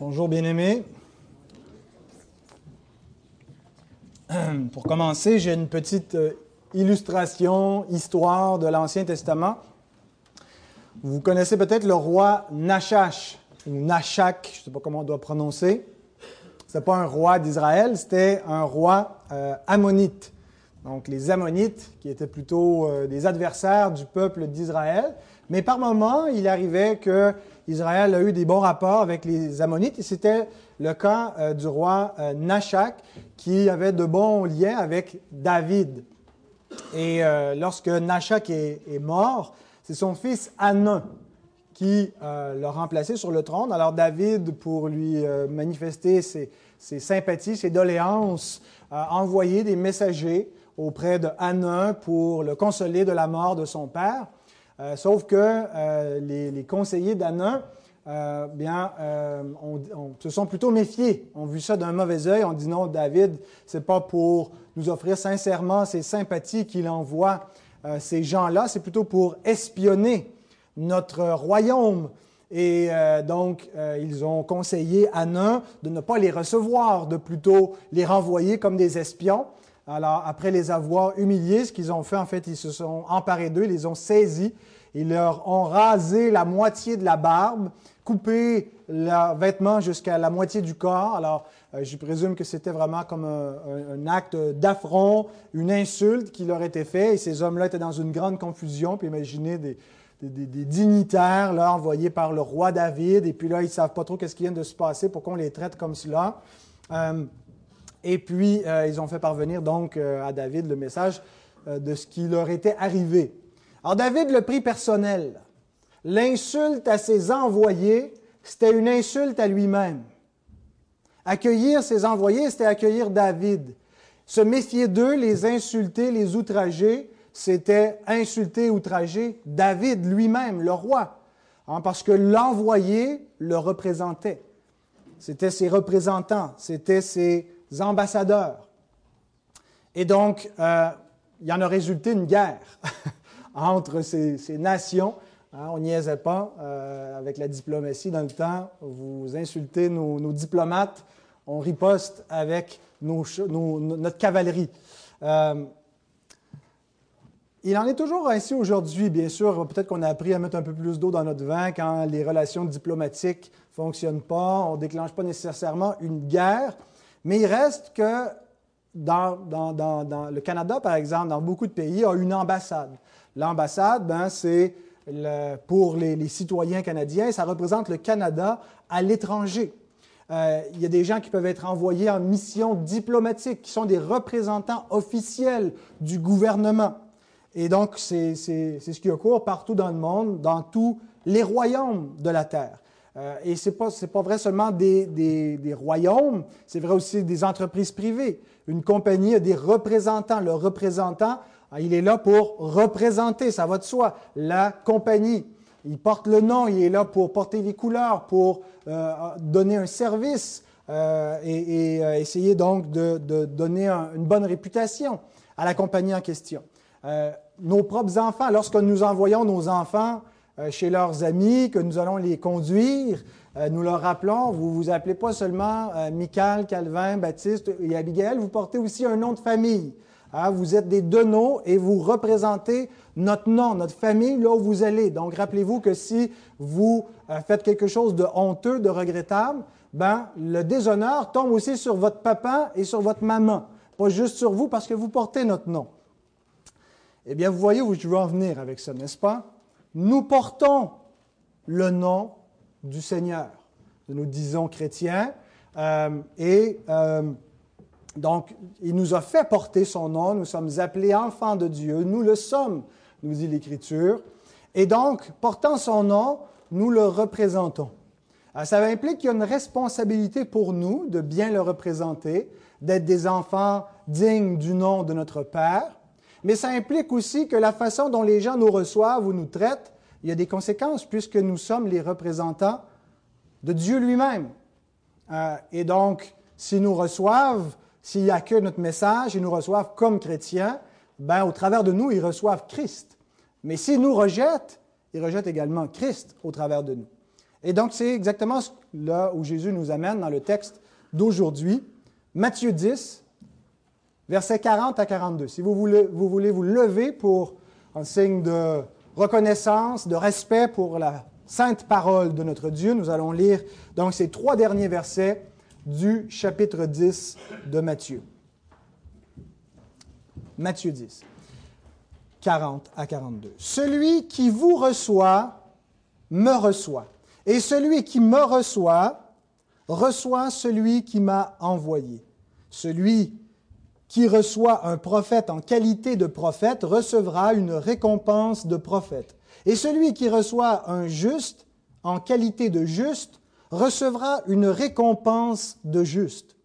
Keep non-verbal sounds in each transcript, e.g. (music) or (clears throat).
Bonjour bien-aimés. Pour commencer, j'ai une petite euh, illustration, histoire de l'Ancien Testament. Vous connaissez peut-être le roi Nachash, ou Nashak, je ne sais pas comment on doit prononcer. Ce n'est pas un roi d'Israël, c'était un roi euh, ammonite. Donc les Ammonites, qui étaient plutôt euh, des adversaires du peuple d'Israël. Mais par moments, il arrivait que Israël a eu des bons rapports avec les Ammonites et c'était le cas euh, du roi euh, Nashak qui avait de bons liens avec David. Et euh, lorsque Nashak est, mort, c'est son fils Anan qui l'a remplacé sur le trône. Alors David, pour lui manifester ses, ses, sympathies, ses doléances, a envoyé des messagers auprès de Anan pour le consoler de la mort de son père. Euh, sauf que euh, les, conseillers d'Anna euh, se sont plutôt méfiés, ont vu ça d'un mauvais œil, ont dit non, David, c'est pas pour nous offrir sincèrement ses sympathies qu'il envoie ces gens-là, c'est plutôt pour espionner notre royaume. Et donc, ils ont conseillé Anna de ne pas les recevoir, de plutôt les renvoyer comme des espions. Alors, après les avoir humiliés, ce qu'ils ont fait, en fait, ils se sont emparés d'eux, ils les ont saisis, ils leur ont rasé la moitié de la barbe, coupé leurs vêtements jusqu'à la moitié du corps. Alors, euh, je présume que c'était vraiment comme un, acte d'affront, une insulte qui leur était fait. Et ces hommes-là étaient dans une grande confusion. Puis imaginez des, dignitaires là, envoyés par le roi David. Et puis là, ils ne savent pas trop qu'est-ce qui vient de se passer, pourquoi on les traite comme cela. Euh, et puis, euh, ils ont fait parvenir donc euh, à David le message euh, de ce qui leur était arrivé. Alors, David le prit personnel. L'insulte à ses envoyés, c'était une insulte à lui-même. Accueillir ses envoyés, c'était accueillir David. Se méfier d'eux, les insulter, les outrager, c'était insulter, outrager David lui-même, le roi, hein, parce que l'envoyé le représentait. C'était ses représentants, c'était ses ambassadeurs. Et donc, euh, il en a résulté une guerre (laughs) entre ces, nations. Hein, on n'y est pas euh, avec la diplomatie dans le temps. Vous insultez nos, diplomates, on riposte avec notre cavalerie. Euh, il en est toujours ainsi aujourd'hui, bien sûr. Peut-être qu'on a appris à mettre un peu plus d'eau dans notre vin quand les relations diplomatiques ne fonctionnent pas. On ne déclenche pas nécessairement une guerre. Mais il reste que dans, le Canada, par exemple, dans beaucoup de pays, a une ambassade. L'ambassade, ben, c'est pour les, citoyens canadiens, ça représente le Canada à l'étranger. Euh, il y a des gens qui peuvent être envoyés en mission diplomatique, qui sont des représentants officiels du gouvernement. Et donc, c'est ce qui occurre partout dans le monde, dans tous les royaumes de la Terre. Euh, et ce n'est pas, pas, vrai seulement des, des, royaumes, c'est vrai aussi des entreprises privées. Une compagnie a des représentants. Le représentant, euh, il est là pour représenter, ça va de soi, la compagnie. Il porte le nom, il est là pour porter les couleurs, pour euh, donner un service euh, et, essayer donc de, de donner une bonne réputation à la compagnie en question. nos propres enfants, lorsque nous envoyons nos enfants chez leurs amis, que nous allons les conduire. Euh, nous leur rappelons, vous vous appelez pas seulement euh, Michael, Calvin, Baptiste et Abigail, vous portez aussi un nom de famille. Hein, vous êtes des Deneaux et vous représentez notre nom, notre famille, là où vous allez. Donc, rappelez-vous que si vous faites quelque chose de honteux, de regrettable, ben, le déshonneur tombe aussi sur votre papa et sur votre maman. Pas juste sur vous parce que vous portez notre nom. Eh bien, vous voyez où je veux en venir avec ça, n'est-ce pas? Nous portons le nom du Seigneur. Nous disons chrétiens. Euh, et euh, donc, il nous a fait porter son nom. Nous sommes appelés enfants de Dieu. Nous le sommes, nous dit l'Écriture. Et donc, portant son nom, nous le représentons. Euh, ça implique qu'il y a une responsabilité pour nous de bien le représenter, d'être des enfants dignes du nom de notre Père mais ça implique aussi que la façon dont les gens nous reçoivent ou nous traitent, il y a des conséquences puisque nous sommes les représentants de Dieu lui-même. Euh, et donc, s'ils nous reçoivent, s'ils accueillent notre message, ils nous reçoivent comme chrétiens, ben, au travers de nous, ils reçoivent Christ. Mais s'ils nous rejettent, ils rejettent également Christ au travers de nous. Et donc, c'est exactement là où Jésus nous amène dans le texte d'aujourd'hui, Matthieu 10, versets 40 à 42. Si vous voulez, vous voulez vous lever pour un signe de reconnaissance, de respect pour la sainte parole de notre Dieu, nous allons lire donc ces trois derniers versets du chapitre 10 de Matthieu. Matthieu 10, 40 à 42. Celui qui vous reçoit, me reçoit. Et celui qui me reçoit, reçoit celui qui m'a envoyé. Celui qui reçoit un prophète en qualité de prophète recevra une récompense de prophète. Et celui qui reçoit un juste en qualité de juste recevra une récompense de juste.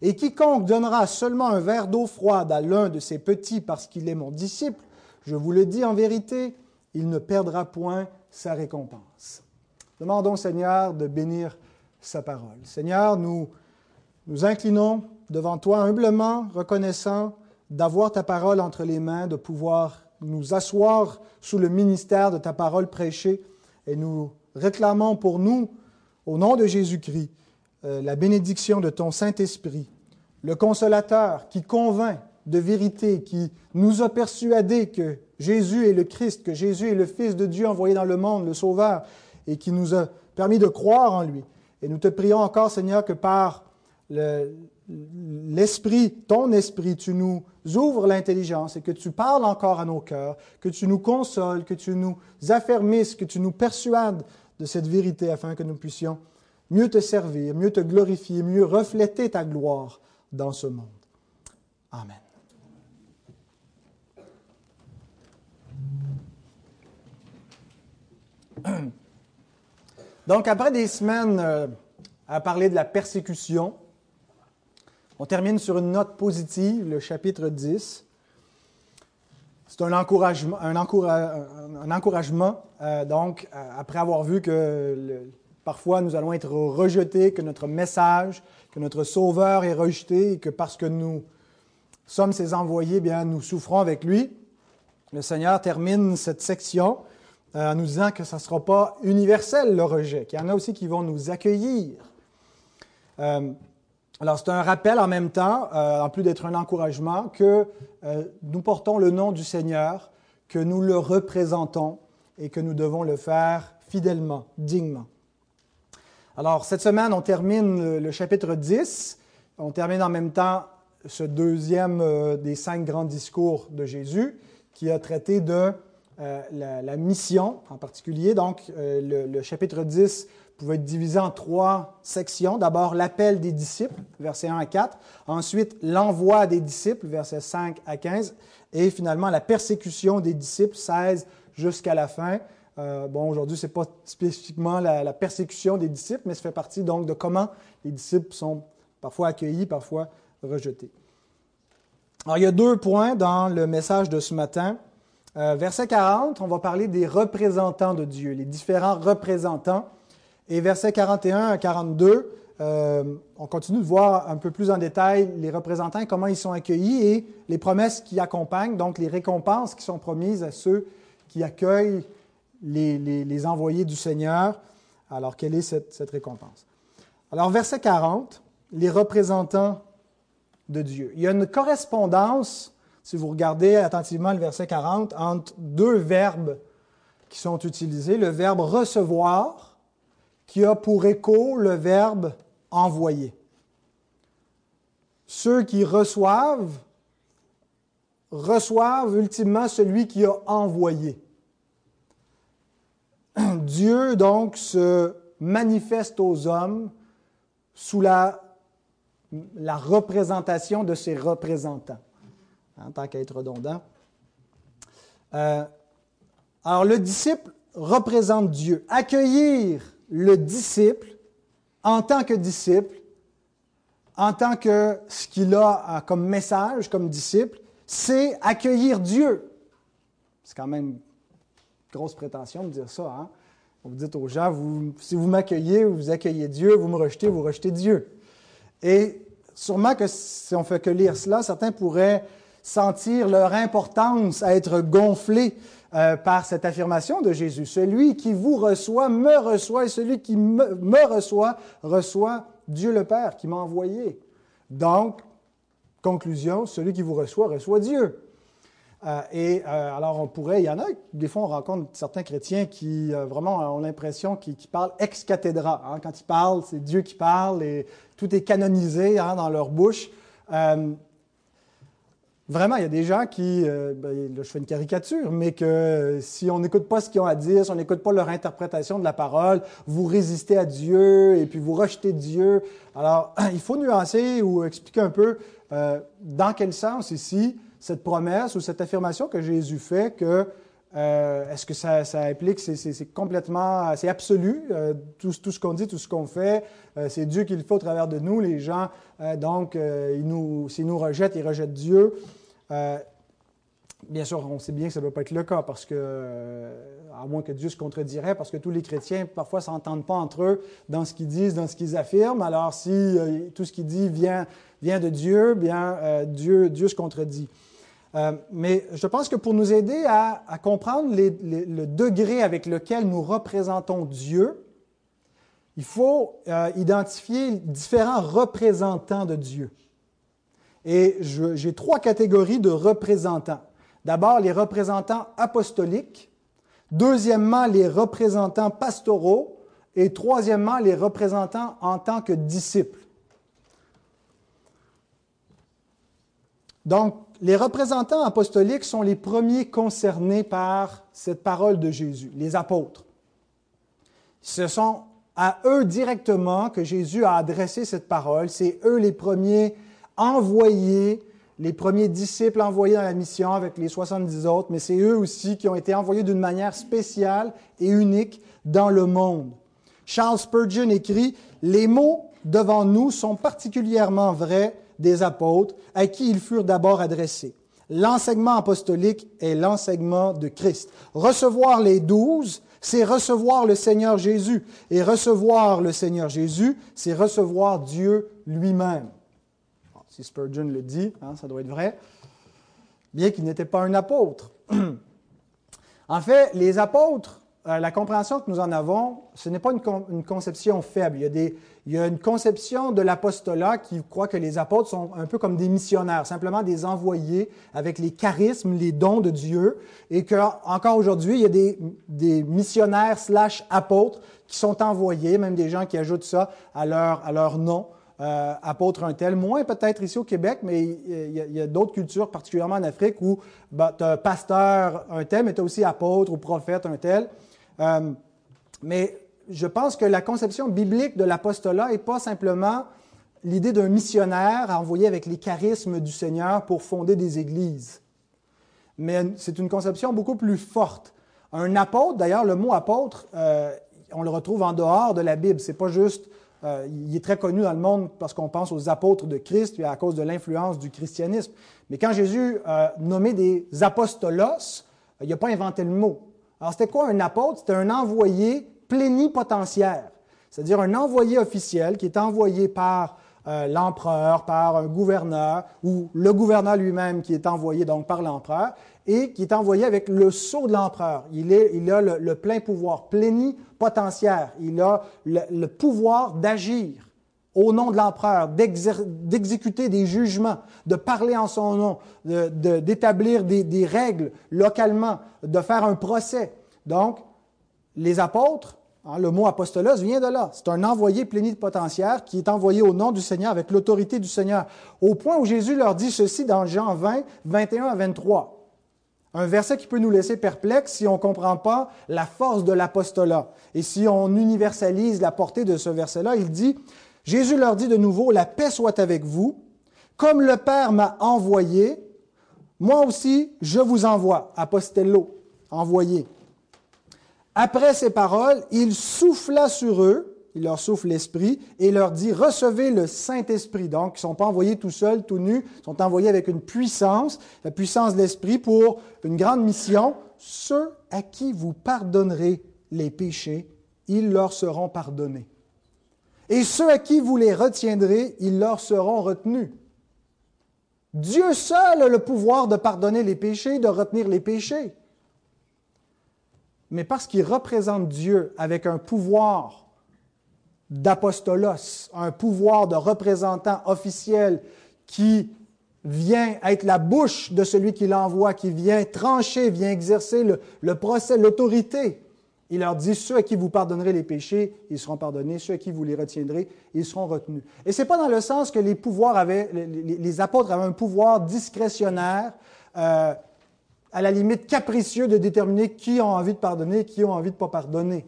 Et quiconque donnera seulement un verre d'eau froide à l'un de ses petits parce qu'il est mon disciple, je vous le dis en vérité, il ne perdra point sa récompense. Demandons Seigneur de bénir sa parole. Seigneur, nous nous inclinons devant toi humblement, reconnaissant d'avoir ta parole entre les mains, de pouvoir nous asseoir sous le ministère de ta parole prêchée, et nous réclamons pour nous, au nom de Jésus-Christ, euh, la bénédiction de ton Saint-Esprit, le consolateur qui convainc de vérité, qui nous a persuadés que Jésus est le Christ, que Jésus est le Fils de Dieu envoyé dans le monde, le Sauveur, et qui nous a permis de croire en lui. Et nous te prions encore, Seigneur, que par l'Esprit, ton Esprit, tu nous ouvres l'intelligence et que tu parles encore à nos cœurs, que tu nous consoles, que tu nous affermisses, que tu nous persuades de cette vérité afin que nous puissions mieux te servir, mieux te glorifier, mieux refléter ta gloire dans ce monde. Amen. Donc, après des semaines euh, à parler de la persécution, on termine sur une note positive, le chapitre 10. C'est un encouragement, euh, donc, euh, après avoir vu que parfois nous allons être rejetés, que notre message, que notre Sauveur est rejeté et que parce que nous sommes ses envoyés, bien, nous souffrons avec lui. Le Seigneur termine cette section euh, en nous disant que ça ne sera pas universel le rejet, qu'il y en a aussi qui vont nous accueillir. Alors c'est un rappel en même temps, euh, en plus d'être un encouragement, que nous portons le nom du Seigneur, que nous le représentons et que nous devons le faire fidèlement, dignement. Alors cette semaine, on termine le chapitre 10. On termine en même temps ce deuxième des cinq grands discours de Jésus qui a traité de euh, la, mission en particulier. Donc, euh, le, chapitre 10 pouvait être divisé en trois sections. D'abord, l'appel des disciples, versets 1 à 4. Ensuite, l'envoi des disciples, versets 5 à 15. Et finalement, la persécution des disciples, 16 jusqu'à la fin. Euh, bon, aujourd'hui, ce n'est pas spécifiquement la, persécution des disciples, mais ça fait partie donc de comment les disciples sont parfois accueillis, parfois rejetés. Alors, il y a deux points dans le message de ce matin. Euh, verset 40, on va parler des représentants de Dieu, les différents représentants. Et verset 41 à 42, euh, on continue de voir un peu plus en détail les représentants, comment ils sont accueillis et les promesses qui accompagnent, donc les récompenses qui sont promises à ceux qui accueillent les, envoyés du Seigneur. Alors, quelle est cette, cette récompense? Alors, verset 40, les représentants de Dieu. Il y a une correspondance si vous regardez attentivement le verset 40, entre deux verbes qui sont utilisés, le verbe recevoir, qui a pour écho le verbe envoyer. Ceux qui reçoivent reçoivent ultimement celui qui a envoyé. (clears throat) Dieu donc se manifeste aux hommes sous la, représentation de ses représentants en tant qu'à être redondant. Euh, alors, le disciple représente Dieu. Accueillir le disciple en tant que disciple, en tant que ce qu'il a comme message, comme disciple, c'est accueillir Dieu. C'est quand même une grosse prétention de dire ça. Hein? Vous dites aux gens, si vous m'accueillez, vous accueillez Dieu, vous me rejetez, vous rejetez Dieu. Et sûrement que si on fait que lire cela, certains pourraient sentir leur importance à être gonflés euh, par cette affirmation de Jésus. Celui qui vous reçoit me reçoit et celui qui me, reçoit reçoit Dieu le Père qui m'a envoyé. Donc, conclusion, celui qui vous reçoit reçoit Dieu. Euh, et euh, alors, on pourrait, il y en a, des fois, on rencontre certains chrétiens qui vraiment ont l'impression qu'ils parlent ex cathedra. Hein. Quand ils parlent, c'est Dieu qui parle et tout est canonisé hein, dans leur bouche. Vraiment, il y a des gens qui, ben, là, je fais une caricature, mais que si on n'écoute pas ce qu'ils ont à dire, si on n'écoute pas leur interprétation de la parole, vous résistez à Dieu et puis vous rejetez Dieu. Alors, (clears throat) il faut nuancer ou expliquer un peu dans quel sens ici cette promesse ou cette affirmation que Jésus fait que euh, est-ce que ça, implique, c'est complètement, c'est absolu, euh, tout, tout, ce qu'on dit, tout ce qu'on fait, euh, c'est Dieu qui le fait au travers de nous, les gens, donc, nous, s'ils nous rejettent, ils rejettent Dieu. bien sûr, on sait bien que ça ne peut pas être le cas, parce que, à moins que Dieu se contredirait, parce que tous les chrétiens, parfois, ne s'entendent pas entre eux dans ce qu'ils disent, dans ce qu'ils affirment. Alors, si tout ce qu'ils disent vient, vient de Dieu, bien, Dieu, Dieu se contredit. Euh, mais je pense que pour nous aider à, comprendre le degré avec lequel nous représentons Dieu, il faut euh, identifier différents représentants de Dieu. Et j'ai trois catégories de représentants. D'abord, les représentants apostoliques. Deuxièmement, les représentants pastoraux. Et troisièmement, les représentants en tant que disciples. Donc, les représentants apostoliques sont les premiers concernés par cette parole de Jésus, les apôtres. Ce sont à eux directement que Jésus a adressé cette parole. C'est eux les premiers envoyés, les premiers disciples envoyés dans la mission avec les 70 autres, mais c'est eux aussi qui ont été envoyés d'une manière spéciale et unique dans le monde. Charles Spurgeon écrit, Les mots devant nous sont particulièrement vrais des apôtres à qui ils furent d'abord adressés. L'enseignement apostolique est l'enseignement de Christ. Recevoir les douze, c'est recevoir le Seigneur Jésus. Et recevoir le Seigneur Jésus, c'est recevoir Dieu lui-même. Si Spurgeon le dit, hein, ça doit être vrai, bien qu'il n'était pas un apôtre. (clears throat) en fait, les apôtres euh, la compréhension que nous en avons, ce n'est pas une, conception faible. Il y, a une conception de l'apostolat qui croit que les apôtres sont un peu comme des missionnaires, simplement des envoyés avec les charismes, les dons de Dieu, et qu'encore aujourd'hui, il y a des, missionnaires slash apôtres qui sont envoyés, même des gens qui ajoutent ça à leur, nom. Euh, apôtre un tel, moins peut-être ici au Québec, mais il y a, d'autres cultures, particulièrement en Afrique, où ben, tu as pasteur un tel, mais tu as aussi apôtre ou prophète un tel. Euh, mais je pense que la conception biblique de l'apostolat n'est pas simplement l'idée d'un missionnaire envoyé avec les charismes du Seigneur pour fonder des églises. Mais c'est une conception beaucoup plus forte. Un apôtre, d'ailleurs, le mot apôtre, euh, on le retrouve en dehors de la Bible. C'est pas juste, euh, il est très connu dans le monde parce qu'on pense aux apôtres de Christ et à cause de l'influence du christianisme. Mais quand Jésus nommé des apostolos, il n'a pas inventé le mot. Alors, c'était quoi un apôtre? C'était un envoyé plénipotentiaire, c'est-à-dire un envoyé officiel qui est envoyé par euh, l'empereur, par un gouverneur, ou le gouverneur lui-même qui est envoyé donc par l'empereur, et qui est envoyé avec le sceau de l'empereur. Il, il, a le, plein pouvoir, plénipotentiaire. Il a le pouvoir d'agir au nom de l'empereur, d'exécuter des jugements, de parler en son nom, d'établir des, règles localement, de faire un procès. Donc, les apôtres, hein, le mot apostolos vient de là. C'est un envoyé plénipotentiaire qui est envoyé au nom du Seigneur, avec l'autorité du Seigneur. Au point où Jésus leur dit ceci dans Jean 20, 21 à 23. Un verset qui peut nous laisser perplexes si on ne comprend pas la force de l'apostolat. Et si on universalise la portée de ce verset-là, il dit, Jésus leur dit de nouveau, la paix soit avec vous. Comme le Père m'a envoyé, moi aussi je vous envoie. Apostello, envoyé. Après ces paroles, il souffla sur eux, il leur souffle l'Esprit, et leur dit, recevez le Saint-Esprit. Donc, ils ne sont pas envoyés tout seuls, tout nus, ils sont envoyés avec une puissance, la puissance de l'Esprit pour une grande mission. Ceux à qui vous pardonnerez les péchés, ils leur seront pardonnés. Et ceux à qui vous les retiendrez, ils leur seront retenus. Dieu seul a le pouvoir de pardonner les péchés, de retenir les péchés. mais parce qu'ils représentent Dieu avec un pouvoir d'apostolos, un pouvoir de représentant officiel qui vient être la bouche de celui qui l'envoie, qui vient trancher, vient exercer le, procès, l'autorité. Il leur dit, ceux à qui vous pardonnerez les péchés, ils seront pardonnés, ceux à qui vous les retiendrez, ils seront retenus. Et ce n'est pas dans le sens que les apôtres avaient un pouvoir discrétionnaire, euh, à la limite capricieux de déterminer qui ont envie de pardonner, qui ont envie de ne pas pardonner.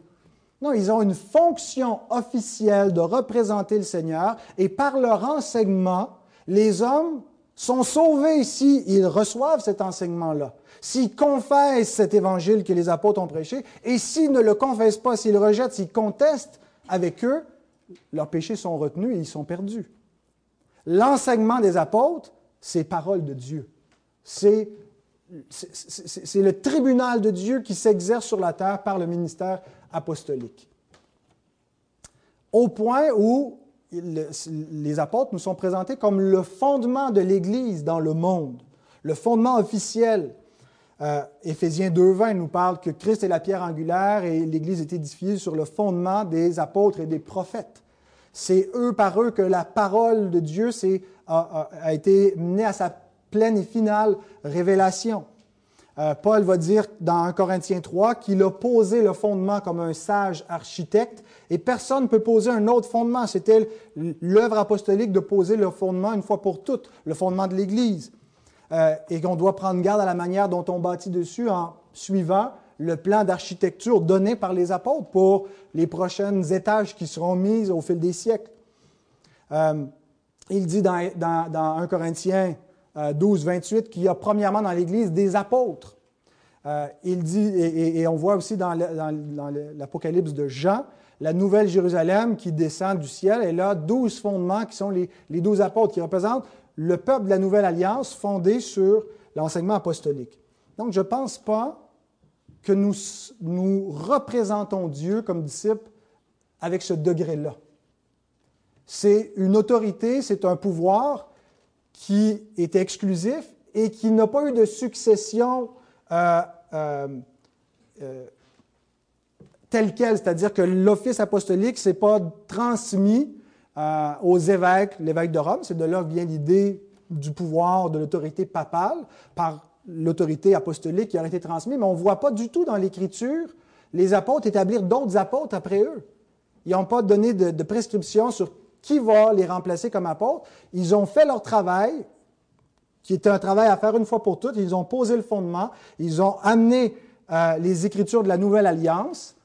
Non, ils ont une fonction officielle de représenter le Seigneur et par leur enseignement, les hommes sont sauvés s'ils reçoivent cet enseignement-là, s'ils confessent cet évangile que les apôtres ont prêché, et s'ils ne le confessent pas, s'ils le rejettent, s'ils contestent avec eux, leurs péchés sont retenus et ils sont perdus. L'enseignement des apôtres, c'est parole de Dieu. C'est c'est le tribunal de Dieu qui s'exerce sur la terre par le ministère apostolique. Au point où les apôtres nous sont présentés comme le fondement de l'Église dans le monde, le fondement officiel. Euh, Éphésiens 2.20 nous parle que Christ est la pierre angulaire et l'Église est édifiée sur le fondement des apôtres et des prophètes. C'est eux par eux que la parole de Dieu a, a été menée à sa pleine et finale révélation. Euh, Paul va dire dans 1 Corinthiens 3 qu'il a posé le fondement comme un sage architecte et personne ne peut poser un autre fondement. C'était l'œuvre apostolique de poser le fondement une fois pour toutes, le fondement de l'Église. Euh, et qu'on doit prendre garde à la manière dont on bâtit dessus en suivant le plan d'architecture donné par les apôtres pour les prochaines étages qui seront mis au fil des siècles. Euh, il dit dans, dans, dans 1 Corinthiens 12, 28, qu'il y a premièrement dans l'Église des apôtres. Euh, il dit, et, on voit aussi dans l'Apocalypse de Jean, la nouvelle Jérusalem qui descend du ciel, elle a douze fondements qui sont les, douze apôtres, qui représentent le peuple de la nouvelle alliance fondé sur l'enseignement apostolique. Donc, je ne pense pas que nous, nous représentons Dieu comme disciples avec ce degré-là. C'est une autorité, c'est un pouvoir qui est exclusif et qui n'a pas eu de succession euh, euh, euh, telle quelle, c'est-à-dire que l'office apostolique ne s'est pas transmis aux évêques, l'évêque de Rome, c'est de là que vient l'idée du pouvoir de l'autorité papale par l'autorité apostolique qui aurait été transmise, mais on ne voit pas du tout dans l'Écriture les apôtres établir d'autres apôtres après eux. Ils n'ont pas donné de, de prescription sur qui va les remplacer comme apôtres. Ils ont fait leur travail, qui était un travail à faire une fois pour toutes. Ils ont posé le fondement. Ils ont amené euh, les Écritures de la Nouvelle Alliance.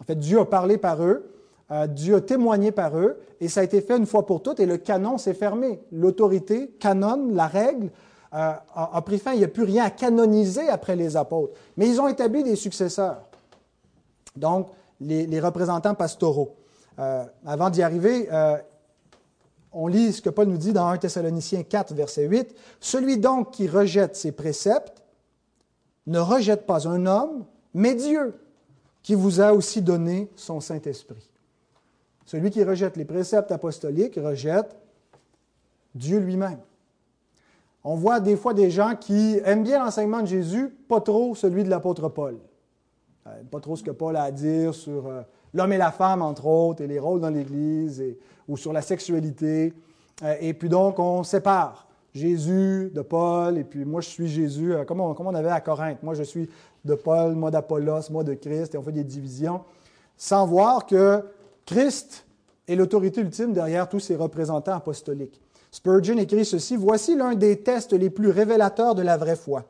En fait, Dieu a parlé par eux. Euh, Dieu a témoigné par eux. Et ça a été fait une fois pour toutes. Et le canon s'est fermé. L'autorité canonne, la règle, euh, a, pris fin. Il n'y a plus rien à canoniser après les apôtres. Mais ils ont établi des successeurs. Donc, les, les représentants pastoraux. avant d'y arriver, on lit ce que Paul nous dit dans 1 Thessaloniciens 4, verset 8. Celui donc qui rejette ses préceptes ne rejette pas un homme, mais Dieu, qui vous a aussi donné son Saint-Esprit. Celui qui rejette les préceptes apostoliques rejette Dieu lui-même. On voit des fois des gens qui aiment bien l'enseignement de Jésus, pas trop celui de l'apôtre Paul. Euh, pas trop ce que Paul a à dire sur euh, l'homme et la femme, entre autres, et les rôles dans l'Église, ou sur la sexualité. Euh, et puis donc, on sépare Jésus de Paul, et puis moi, je suis Jésus, comme on, on avait à Corinthe. Moi, je suis de Paul, moi d'Apollos, moi de Christ, et on fait des divisions, sans voir que Christ est l'autorité ultime derrière tous ces représentants apostoliques. Spurgeon écrit ceci, Voici l'un des tests les plus révélateurs de la vraie foi.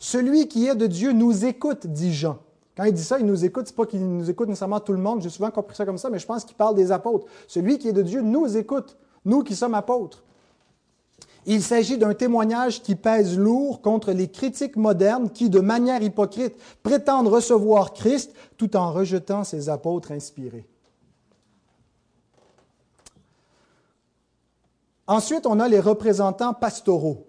Celui qui est de Dieu nous écoute, dit Jean. Quand il dit ça, il nous écoute. C'est pas qu'il nous écoute nécessairement tout le monde. J'ai souvent compris ça comme ça, mais je pense qu'il parle des apôtres. Celui qui est de Dieu nous écoute, nous qui sommes apôtres. Il s'agit d'un témoignage qui pèse lourd contre les critiques modernes qui, de manière hypocrite, prétendent recevoir Christ tout en rejetant ses apôtres inspirés. Ensuite, on a les représentants pastoraux.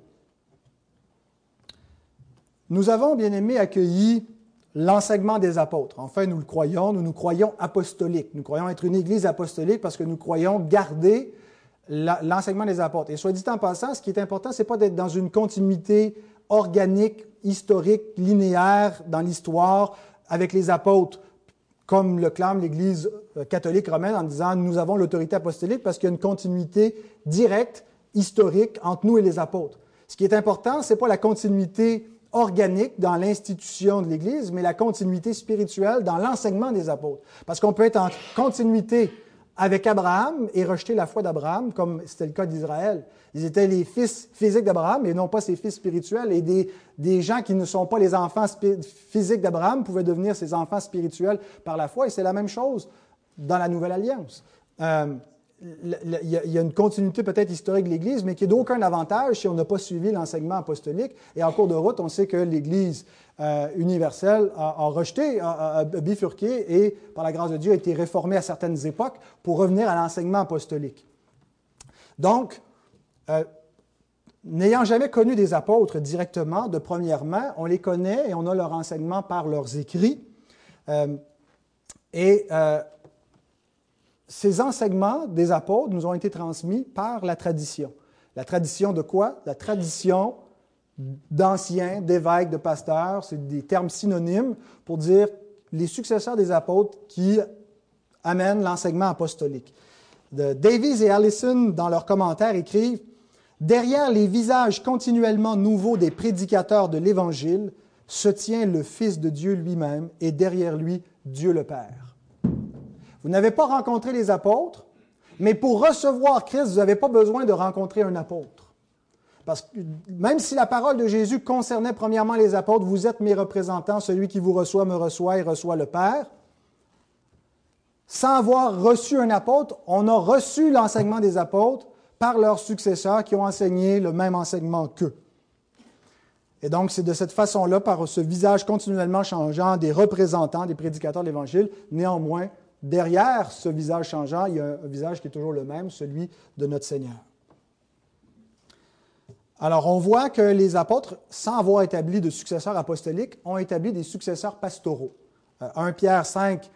Nous avons, bien aimé, accueilli l'enseignement des apôtres. Enfin, nous le croyons, nous nous croyons apostoliques. Nous croyons être une église apostolique parce que nous croyons garder l'enseignement des apôtres. Et soit dit en passant, ce qui est important, c'est pas d'être dans une continuité organique, historique, linéaire dans l'histoire avec les apôtres. Comme le clame l'Église euh, catholique romaine en disant nous avons l'autorité apostolique parce qu'il y a une continuité directe, historique entre nous et les apôtres. Ce qui est important, ce n'est pas la continuité organique dans l'institution de l'Église, mais la continuité spirituelle dans l'enseignement des apôtres. Parce qu'on peut être en continuité avec Abraham et rejeter la foi d'Abraham, comme c'était le cas d'Israël. Ils étaient les fils physiques d'Abraham et non pas ses fils spirituels. Et des, des gens qui ne sont pas les enfants physiques d'Abraham pouvaient devenir ses enfants spirituels par la foi. Et c'est la même chose dans la Nouvelle Alliance. Euh, il y a une continuité peut-être historique de l'Église, mais qui est d'aucun avantage si on n'a pas suivi l'enseignement apostolique. Et en cours de route, on sait que l'Église euh, universelle a, rejeté, a, bifurqué et, par la grâce de Dieu, a été réformée à certaines époques pour revenir à l'enseignement apostolique. Donc, euh, n'ayant jamais connu des apôtres directement, de première main, on les connaît et on a leur enseignement par leurs écrits. Euh, et ces enseignements des apôtres nous ont été transmis par la tradition. La tradition de quoi? La tradition d'anciens, d'évêques, de pasteurs, c'est des termes synonymes pour dire les successeurs des apôtres qui amènent l'enseignement apostolique. Davies et Allison, dans leurs commentaires, écrivent Derrière les visages continuellement nouveaux des prédicateurs de l'Évangile se tient le Fils de Dieu lui-même et derrière lui Dieu le Père. Vous n'avez pas rencontré les apôtres, mais pour recevoir Christ, vous n'avez pas besoin de rencontrer un apôtre. Parce que même si la parole de Jésus concernait premièrement les apôtres, vous êtes mes représentants, celui qui vous reçoit me reçoit et reçoit le Père. Sans avoir reçu un apôtre, on a reçu l'enseignement des apôtres par leurs successeurs qui ont enseigné le même enseignement qu'eux. Et donc, c'est de cette façon-là, par ce visage continuellement changeant des représentants, des prédicateurs de l'Évangile, néanmoins, derrière ce visage changeant, il y a un visage qui est toujours le même, celui de notre Seigneur. Alors, on voit que les apôtres, sans avoir établi de successeurs apostoliques, ont établi des successeurs pastoraux. 1 euh, Pierre 5,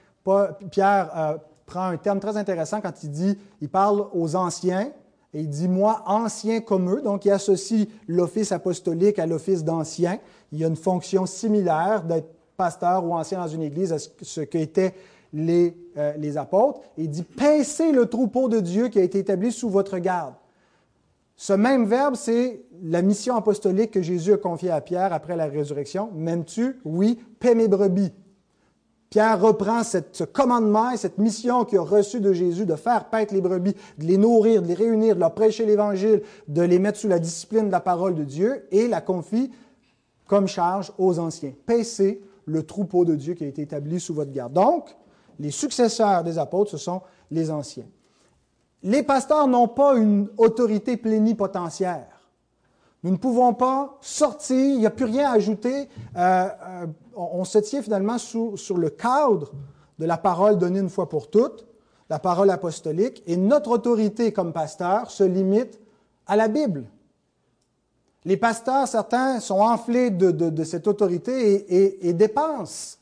Pierre euh, prend un terme très intéressant quand il dit, il parle aux anciens, et il dit, moi, ancien comme eux, donc il associe l'office apostolique à l'office d'ancien. Il a une fonction similaire d'être pasteur ou ancien dans une église à ce qu'était les, euh, les apôtres. il dit Pincez le troupeau de Dieu qui a été établi sous votre garde. Ce même verbe, c'est la mission apostolique que Jésus a confiée à Pierre après la résurrection. M'aimes-tu? Oui, paie mes brebis. Pierre reprend ce commandement et cette mission qu'il a reçue de Jésus de faire paître les brebis, de les nourrir, de les réunir, de leur prêcher l'Évangile, de les mettre sous la discipline de la parole de Dieu et la confie comme charge aux anciens. Paissez le troupeau de Dieu qui a été établi sous votre garde. Donc, les successeurs des apôtres, ce sont les anciens. Les pasteurs n'ont pas une autorité plénipotentiaire. Nous ne pouvons pas sortir, il n'y a plus rien à ajouter. Euh, euh, on, se tient finalement sur le cadre de la parole donnée une fois pour toutes, la parole apostolique, et notre autorité comme pasteur se limite à la Bible. Les pasteurs, certains, sont enflés de, cette autorité et dépensent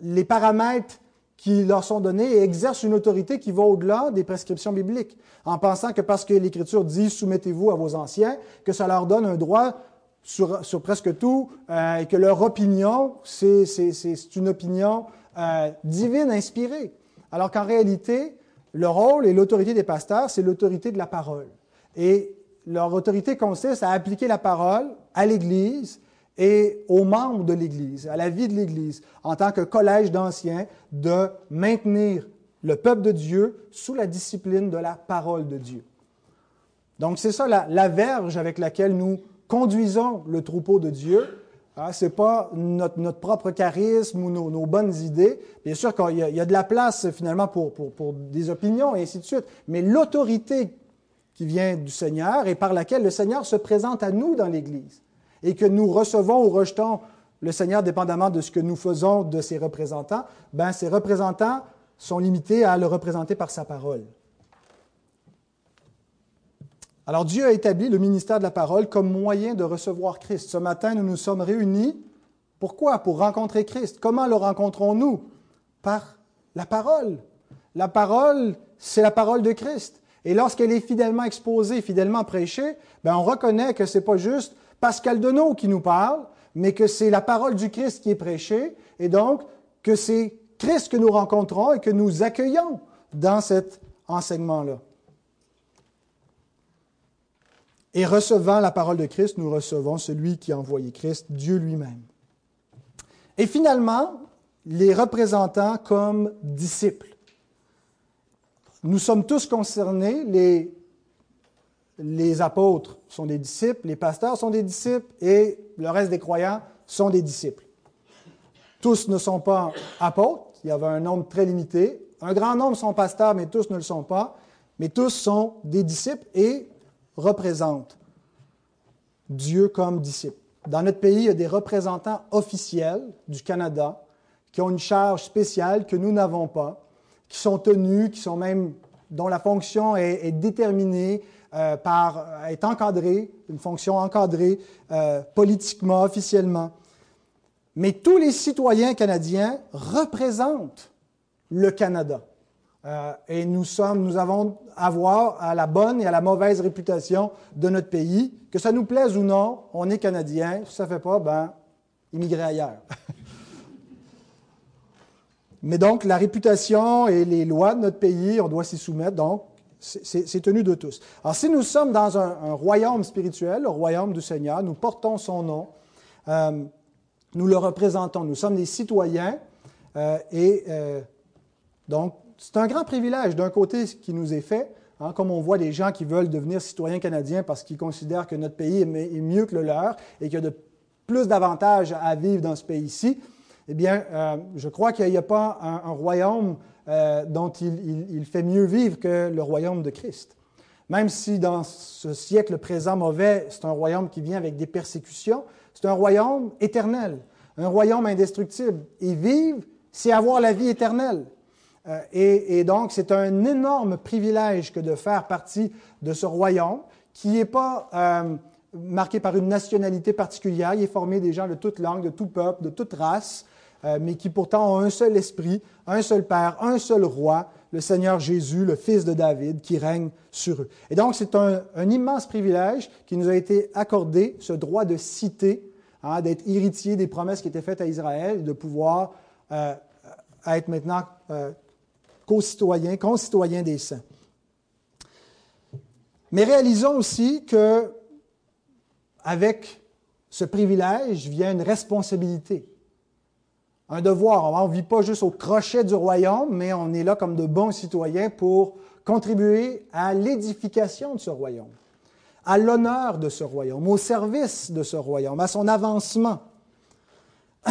les paramètres qui leur sont donnés et exercent une autorité qui va au-delà des prescriptions bibliques, en pensant que parce que l'Écriture dit soumettez-vous à vos anciens, que ça leur donne un droit sur, presque tout euh, et que leur opinion, c'est une opinion euh, divine inspirée. Alors qu'en réalité, le rôle et l'autorité des pasteurs, c'est l'autorité de la parole. Et leur autorité consiste à appliquer la parole à l'Église et aux membres de l'Église, à la vie de l'Église, en tant que collège d'anciens, de maintenir le peuple de Dieu sous la discipline de la parole de Dieu. Donc c'est ça la, verge avec laquelle nous conduisons le troupeau de Dieu. Ah, Ce n'est pas notre, propre charisme ou nos, bonnes idées. Bien sûr qu'il y, y, a de la place finalement pour des opinions et ainsi de suite, mais l'autorité qui vient du Seigneur et par laquelle le Seigneur se présente à nous dans l'Église et que nous recevons ou rejetons le Seigneur dépendamment de ce que nous faisons de ses représentants, ben, ces représentants sont limités à le représenter par sa parole. Alors Dieu a établi le ministère de la parole comme moyen de recevoir Christ. Ce matin, nous nous sommes réunis. Pourquoi? Pour rencontrer Christ. Comment le rencontrons-nous? Par la parole. La parole, c'est la parole de Christ. Et lorsqu'elle est fidèlement exposée, fidèlement prêchée, ben on reconnaît que ce n'est pas juste Pascal Denot qui nous parle, mais que c'est la parole du Christ qui est prêchée, et donc que c'est Christ que nous rencontrons et que nous accueillons dans cet enseignement-là. Et recevant la parole de Christ, nous recevons celui qui a envoyé Christ, Dieu lui-même. Et finalement, les représentants comme disciples. Nous sommes tous concernés, les, apôtres sont des disciples, les pasteurs sont des disciples et le reste des croyants sont des disciples. Tous ne sont pas apôtres, il y avait un nombre très limité. Un grand nombre sont pasteurs, mais tous ne le sont pas. Mais tous sont des disciples et représentent Dieu comme disciple. Dans notre pays, il y a des représentants officiels du Canada qui ont une charge spéciale que nous n'avons pas, qui sont tenus, qui sont même dont la fonction est, déterminée euh, par est encadrée, une fonction encadrée euh, politiquement, officiellement. Mais tous les citoyens canadiens représentent le Canada. Euh, et nous, sommes, nous avons à voir à la bonne et à la mauvaise réputation de notre pays. Que ça nous plaise ou non, on est Canadien. Si ça ne fait pas, ben, immigrer ailleurs. (laughs) Mais donc, la réputation et les lois de notre pays, on doit s'y soumettre. Donc, c'est tenu de tous. Alors, si nous sommes dans un, royaume spirituel, le royaume du Seigneur, nous portons son nom, euh, nous le représentons, nous sommes des citoyens, euh, et donc, c'est un grand privilège d'un côté qui nous est fait, hein, comme on voit des gens qui veulent devenir citoyens canadiens parce qu'ils considèrent que notre pays est mieux que le leur et qu'il y a de plus d'avantages à vivre dans ce pays-ci. Eh bien, euh, je crois qu'il n'y a pas un, royaume euh, dont il, fait mieux vivre que le royaume de Christ. Même si dans ce siècle présent mauvais, c'est un royaume qui vient avec des persécutions, c'est un royaume éternel, un royaume indestructible. Et vivre, c'est avoir la vie éternelle. Euh, et, donc, c'est un énorme privilège que de faire partie de ce royaume qui n'est pas euh, marqué par une nationalité particulière. Il est formé des gens de toute langue, de tout peuple, de toute race, euh, mais qui pourtant ont un seul esprit, un seul Père, un seul roi, le Seigneur Jésus, le Fils de David, qui règne sur eux. Et donc, c'est un, immense privilège qui nous a été accordé, ce droit de citer, hein, d'être héritier des promesses qui étaient faites à Israël, de pouvoir être maintenant co-citoyens, concitoyens des saints. Mais réalisons aussi que avec ce privilège vient une responsabilité, un devoir. On ne vit pas juste au crochet du royaume, mais on est là comme de bons citoyens pour contribuer à l'édification de ce royaume, à l'honneur de ce royaume, au service de ce royaume, à son avancement. (clears throat)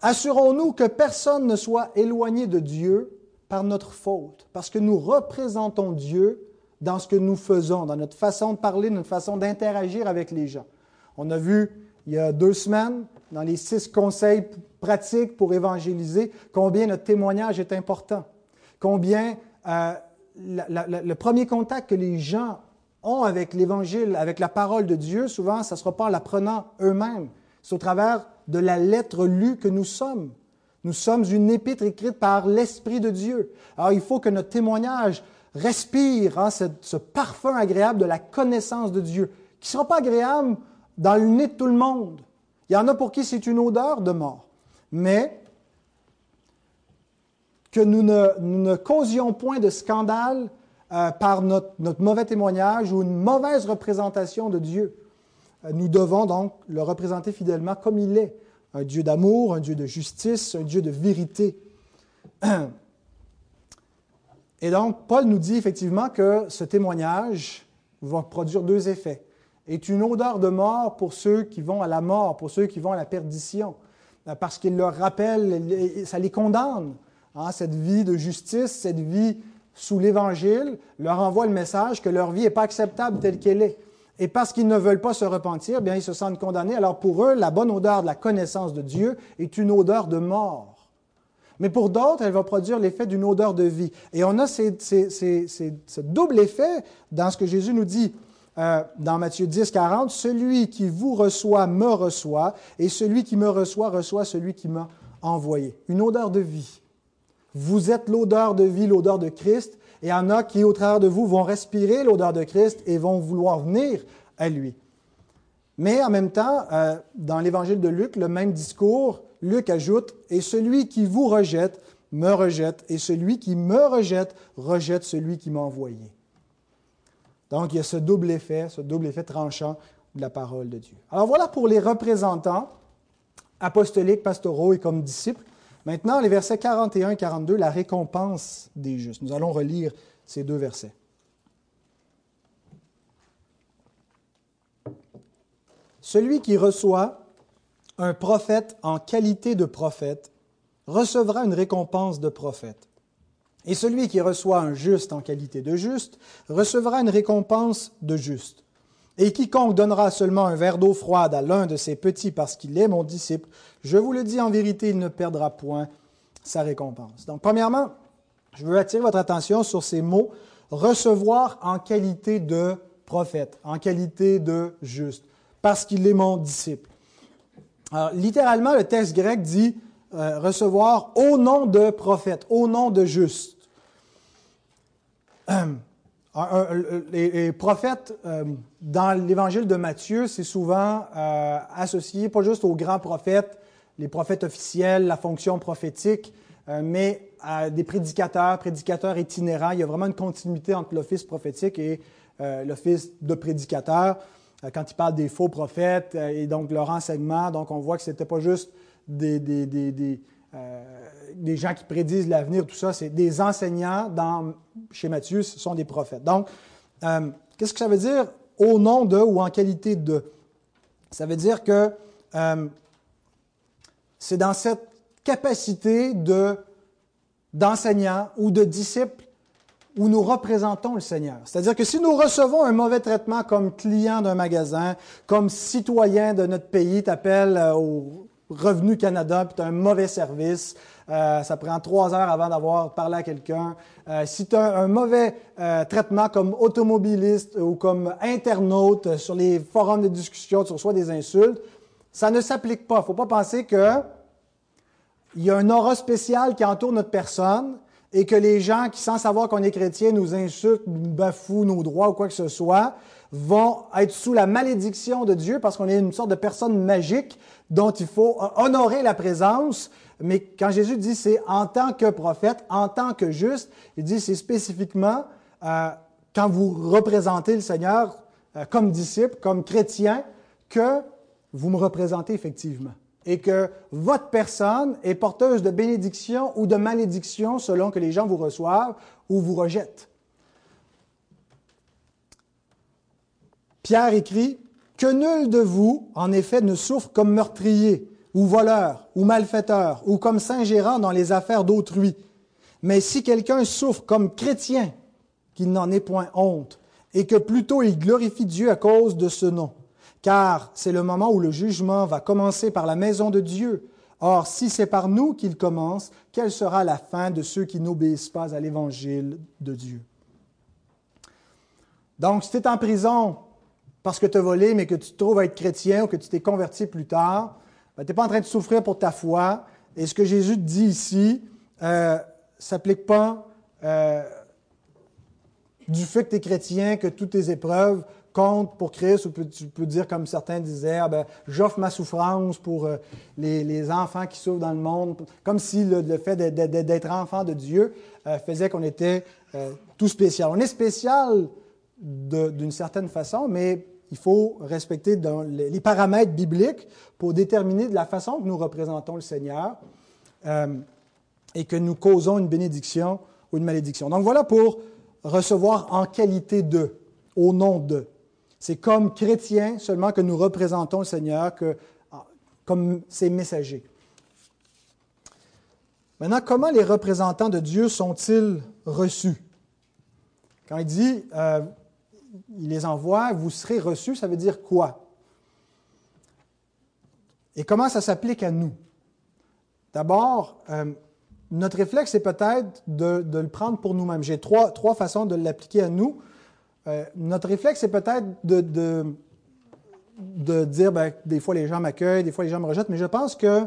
Assurons-nous que personne ne soit éloigné de Dieu par notre faute, parce que nous représentons Dieu dans ce que nous faisons, dans notre façon de parler, notre façon d'interagir avec les gens. On a vu il y a deux semaines, dans les six conseils pratiques pour évangéliser, combien notre témoignage est important, combien euh, le premier contact que les gens ont avec l'Évangile, avec la parole de Dieu, souvent, ça sera pas en l'apprenant eux-mêmes, c'est au travers de la lettre lue que nous sommes. Nous sommes une épître écrite par l'Esprit de Dieu. Alors il faut que notre témoignage respire hein, ce, parfum agréable de la connaissance de Dieu, qui ne sera pas agréable dans le nez de tout le monde. Il y en a pour qui c'est une odeur de mort. Mais que nous ne, causions point de scandale euh, par notre, mauvais témoignage ou une mauvaise représentation de Dieu. Euh, nous devons donc le représenter fidèlement comme il est un Dieu d'amour, un Dieu de justice, un Dieu de vérité. (clears throat) Et donc, Paul nous dit effectivement que ce témoignage va produire deux effets. Est une odeur de mort pour ceux qui vont à la mort, pour ceux qui vont à la perdition, parce qu'il leur rappelle, ça les condamne. Hein, cette vie de justice, cette vie sous l'Évangile, leur envoie le message que leur vie n'est pas acceptable telle qu'elle est. Et parce qu'ils ne veulent pas se repentir, bien, ils se sentent condamnés. Alors pour eux, la bonne odeur de la connaissance de Dieu est une odeur de mort. Mais pour d'autres, elle va produire l'effet d'une odeur de vie. Et on a ce double effet dans ce que Jésus nous dit euh, dans Matthieu 10, 40. Celui qui vous reçoit me reçoit, et celui qui me reçoit reçoit celui qui m'a envoyé. Une odeur de vie. Vous êtes l'odeur de vie, l'odeur de Christ, et il y en a qui, au travers de vous, vont respirer l'odeur de Christ et vont vouloir venir à lui. Mais en même temps, euh, dans l'évangile de Luc, le même discours, Luc ajoute, Et celui qui vous rejette me rejette, et celui qui me rejette rejette celui qui m'a envoyé. Donc, il y a ce double effet, ce double effet tranchant de la parole de Dieu. Alors voilà pour les représentants apostoliques, pastoraux et comme disciples. Maintenant, les versets 41 et 42, la récompense des justes. Nous allons relire ces deux versets. Celui qui reçoit un prophète en qualité de prophète recevra une récompense de prophète. Et celui qui reçoit un juste en qualité de juste recevra une récompense de juste. Et quiconque donnera seulement un verre d'eau froide à l'un de ses petits parce qu'il est mon disciple, je vous le dis en vérité, il ne perdra point sa récompense. Donc, premièrement, je veux attirer votre attention sur ces mots recevoir en qualité de prophète, en qualité de juste, parce qu'il est mon disciple. Alors, littéralement, le texte grec dit euh, recevoir au nom de prophète, au nom de juste. les, prophètes, euh, dans l'évangile de Matthieu, c'est souvent euh, associé pas juste aux grands prophètes, les prophètes officiels, la fonction prophétique, mais à des prédicateurs, prédicateurs itinérants. Il y a vraiment une continuité entre l'office prophétique et l'office de prédicateur. quand il parle des faux prophètes et donc leur enseignement, donc on voit que ce n'était pas juste des, des, des, des gens qui prédisent l'avenir, tout ça, c'est des enseignants chez Matthieu, ce sont des prophètes. Donc, euh, qu'est-ce que ça veut dire au nom de ou en qualité de? Ça veut dire que euh, c'est dans cette capacité de, d'enseignant ou de disciple où nous représentons le Seigneur. C'est-à-dire que si nous recevons un mauvais traitement comme client d'un magasin, comme citoyen de notre pays, t'appelles euh, au Revenu Canada, puis tu as un mauvais service, euh, ça prend trois heures avant d'avoir parlé à quelqu'un. Euh, si tu as un mauvais traitement comme automobiliste ou comme internaute sur les forums de discussion, tu reçois des insultes, ça ne s'applique pas. Il ne faut pas penser qu'il y a un aura spécial qui entoure notre personne et que les gens qui, sans savoir qu'on est chrétien, nous insultent, nous bafouent nos droits ou quoi que ce soit, vont être sous la malédiction de Dieu parce qu'on est une sorte de personne magique dont il faut honorer la présence. Mais quand Jésus dit c'est en tant que prophète, en tant que juste, il dit c'est spécifiquement euh, quand vous représentez le Seigneur euh, comme disciple, comme chrétien, que vous me représentez effectivement. Et que votre personne est porteuse de bénédiction ou de malédiction selon que les gens vous reçoivent ou vous rejettent. Pierre écrit que nul de vous, en effet, ne souffre comme meurtrier, ou voleur, ou malfaiteur, ou comme saint-gérant dans les affaires d'autrui. Mais si quelqu'un souffre comme chrétien, qu'il n'en ait point honte, et que plutôt il glorifie Dieu à cause de ce nom. Car c'est le moment où le jugement va commencer par la maison de Dieu. Or, si c'est par nous qu'il commence, quelle sera la fin de ceux qui n'obéissent pas à l'évangile de Dieu? Donc, si tu es en prison parce que tu as volé, mais que tu te trouves être chrétien ou que tu t'es converti plus tard, ben, tu n'es pas en train de souffrir pour ta foi. Et ce que Jésus te dit ici ne euh, s'applique pas euh, du fait que tu es chrétien, que toutes tes épreuves comptent pour Christ, ou tu peux dire comme certains disaient, ah ben, j'offre ma souffrance pour euh, les, enfants qui souffrent dans le monde, comme si le, fait d'être enfant de Dieu faisait qu'on était tout spécial. On est spécial d'une certaine façon, mais il faut respecter les paramètres bibliques pour déterminer de la façon que nous représentons le Seigneur euh, et que nous causons une bénédiction ou une malédiction. Donc voilà pour recevoir en qualité de, au nom de. C'est comme chrétiens seulement que nous représentons le Seigneur que, comme ses messagers. Maintenant, comment les représentants de Dieu sont-ils reçus? Quand il dit, euh, il les envoie, vous serez reçus, ça veut dire quoi? Et comment ça s'applique à nous? D'abord, euh, notre réflexe est peut-être de, le prendre pour nous-mêmes. J'ai trois façons de l'appliquer à nous. Euh, notre réflexe est peut-être de, dire, ben, des fois les gens m'accueillent, des fois les gens me rejettent, mais je pense que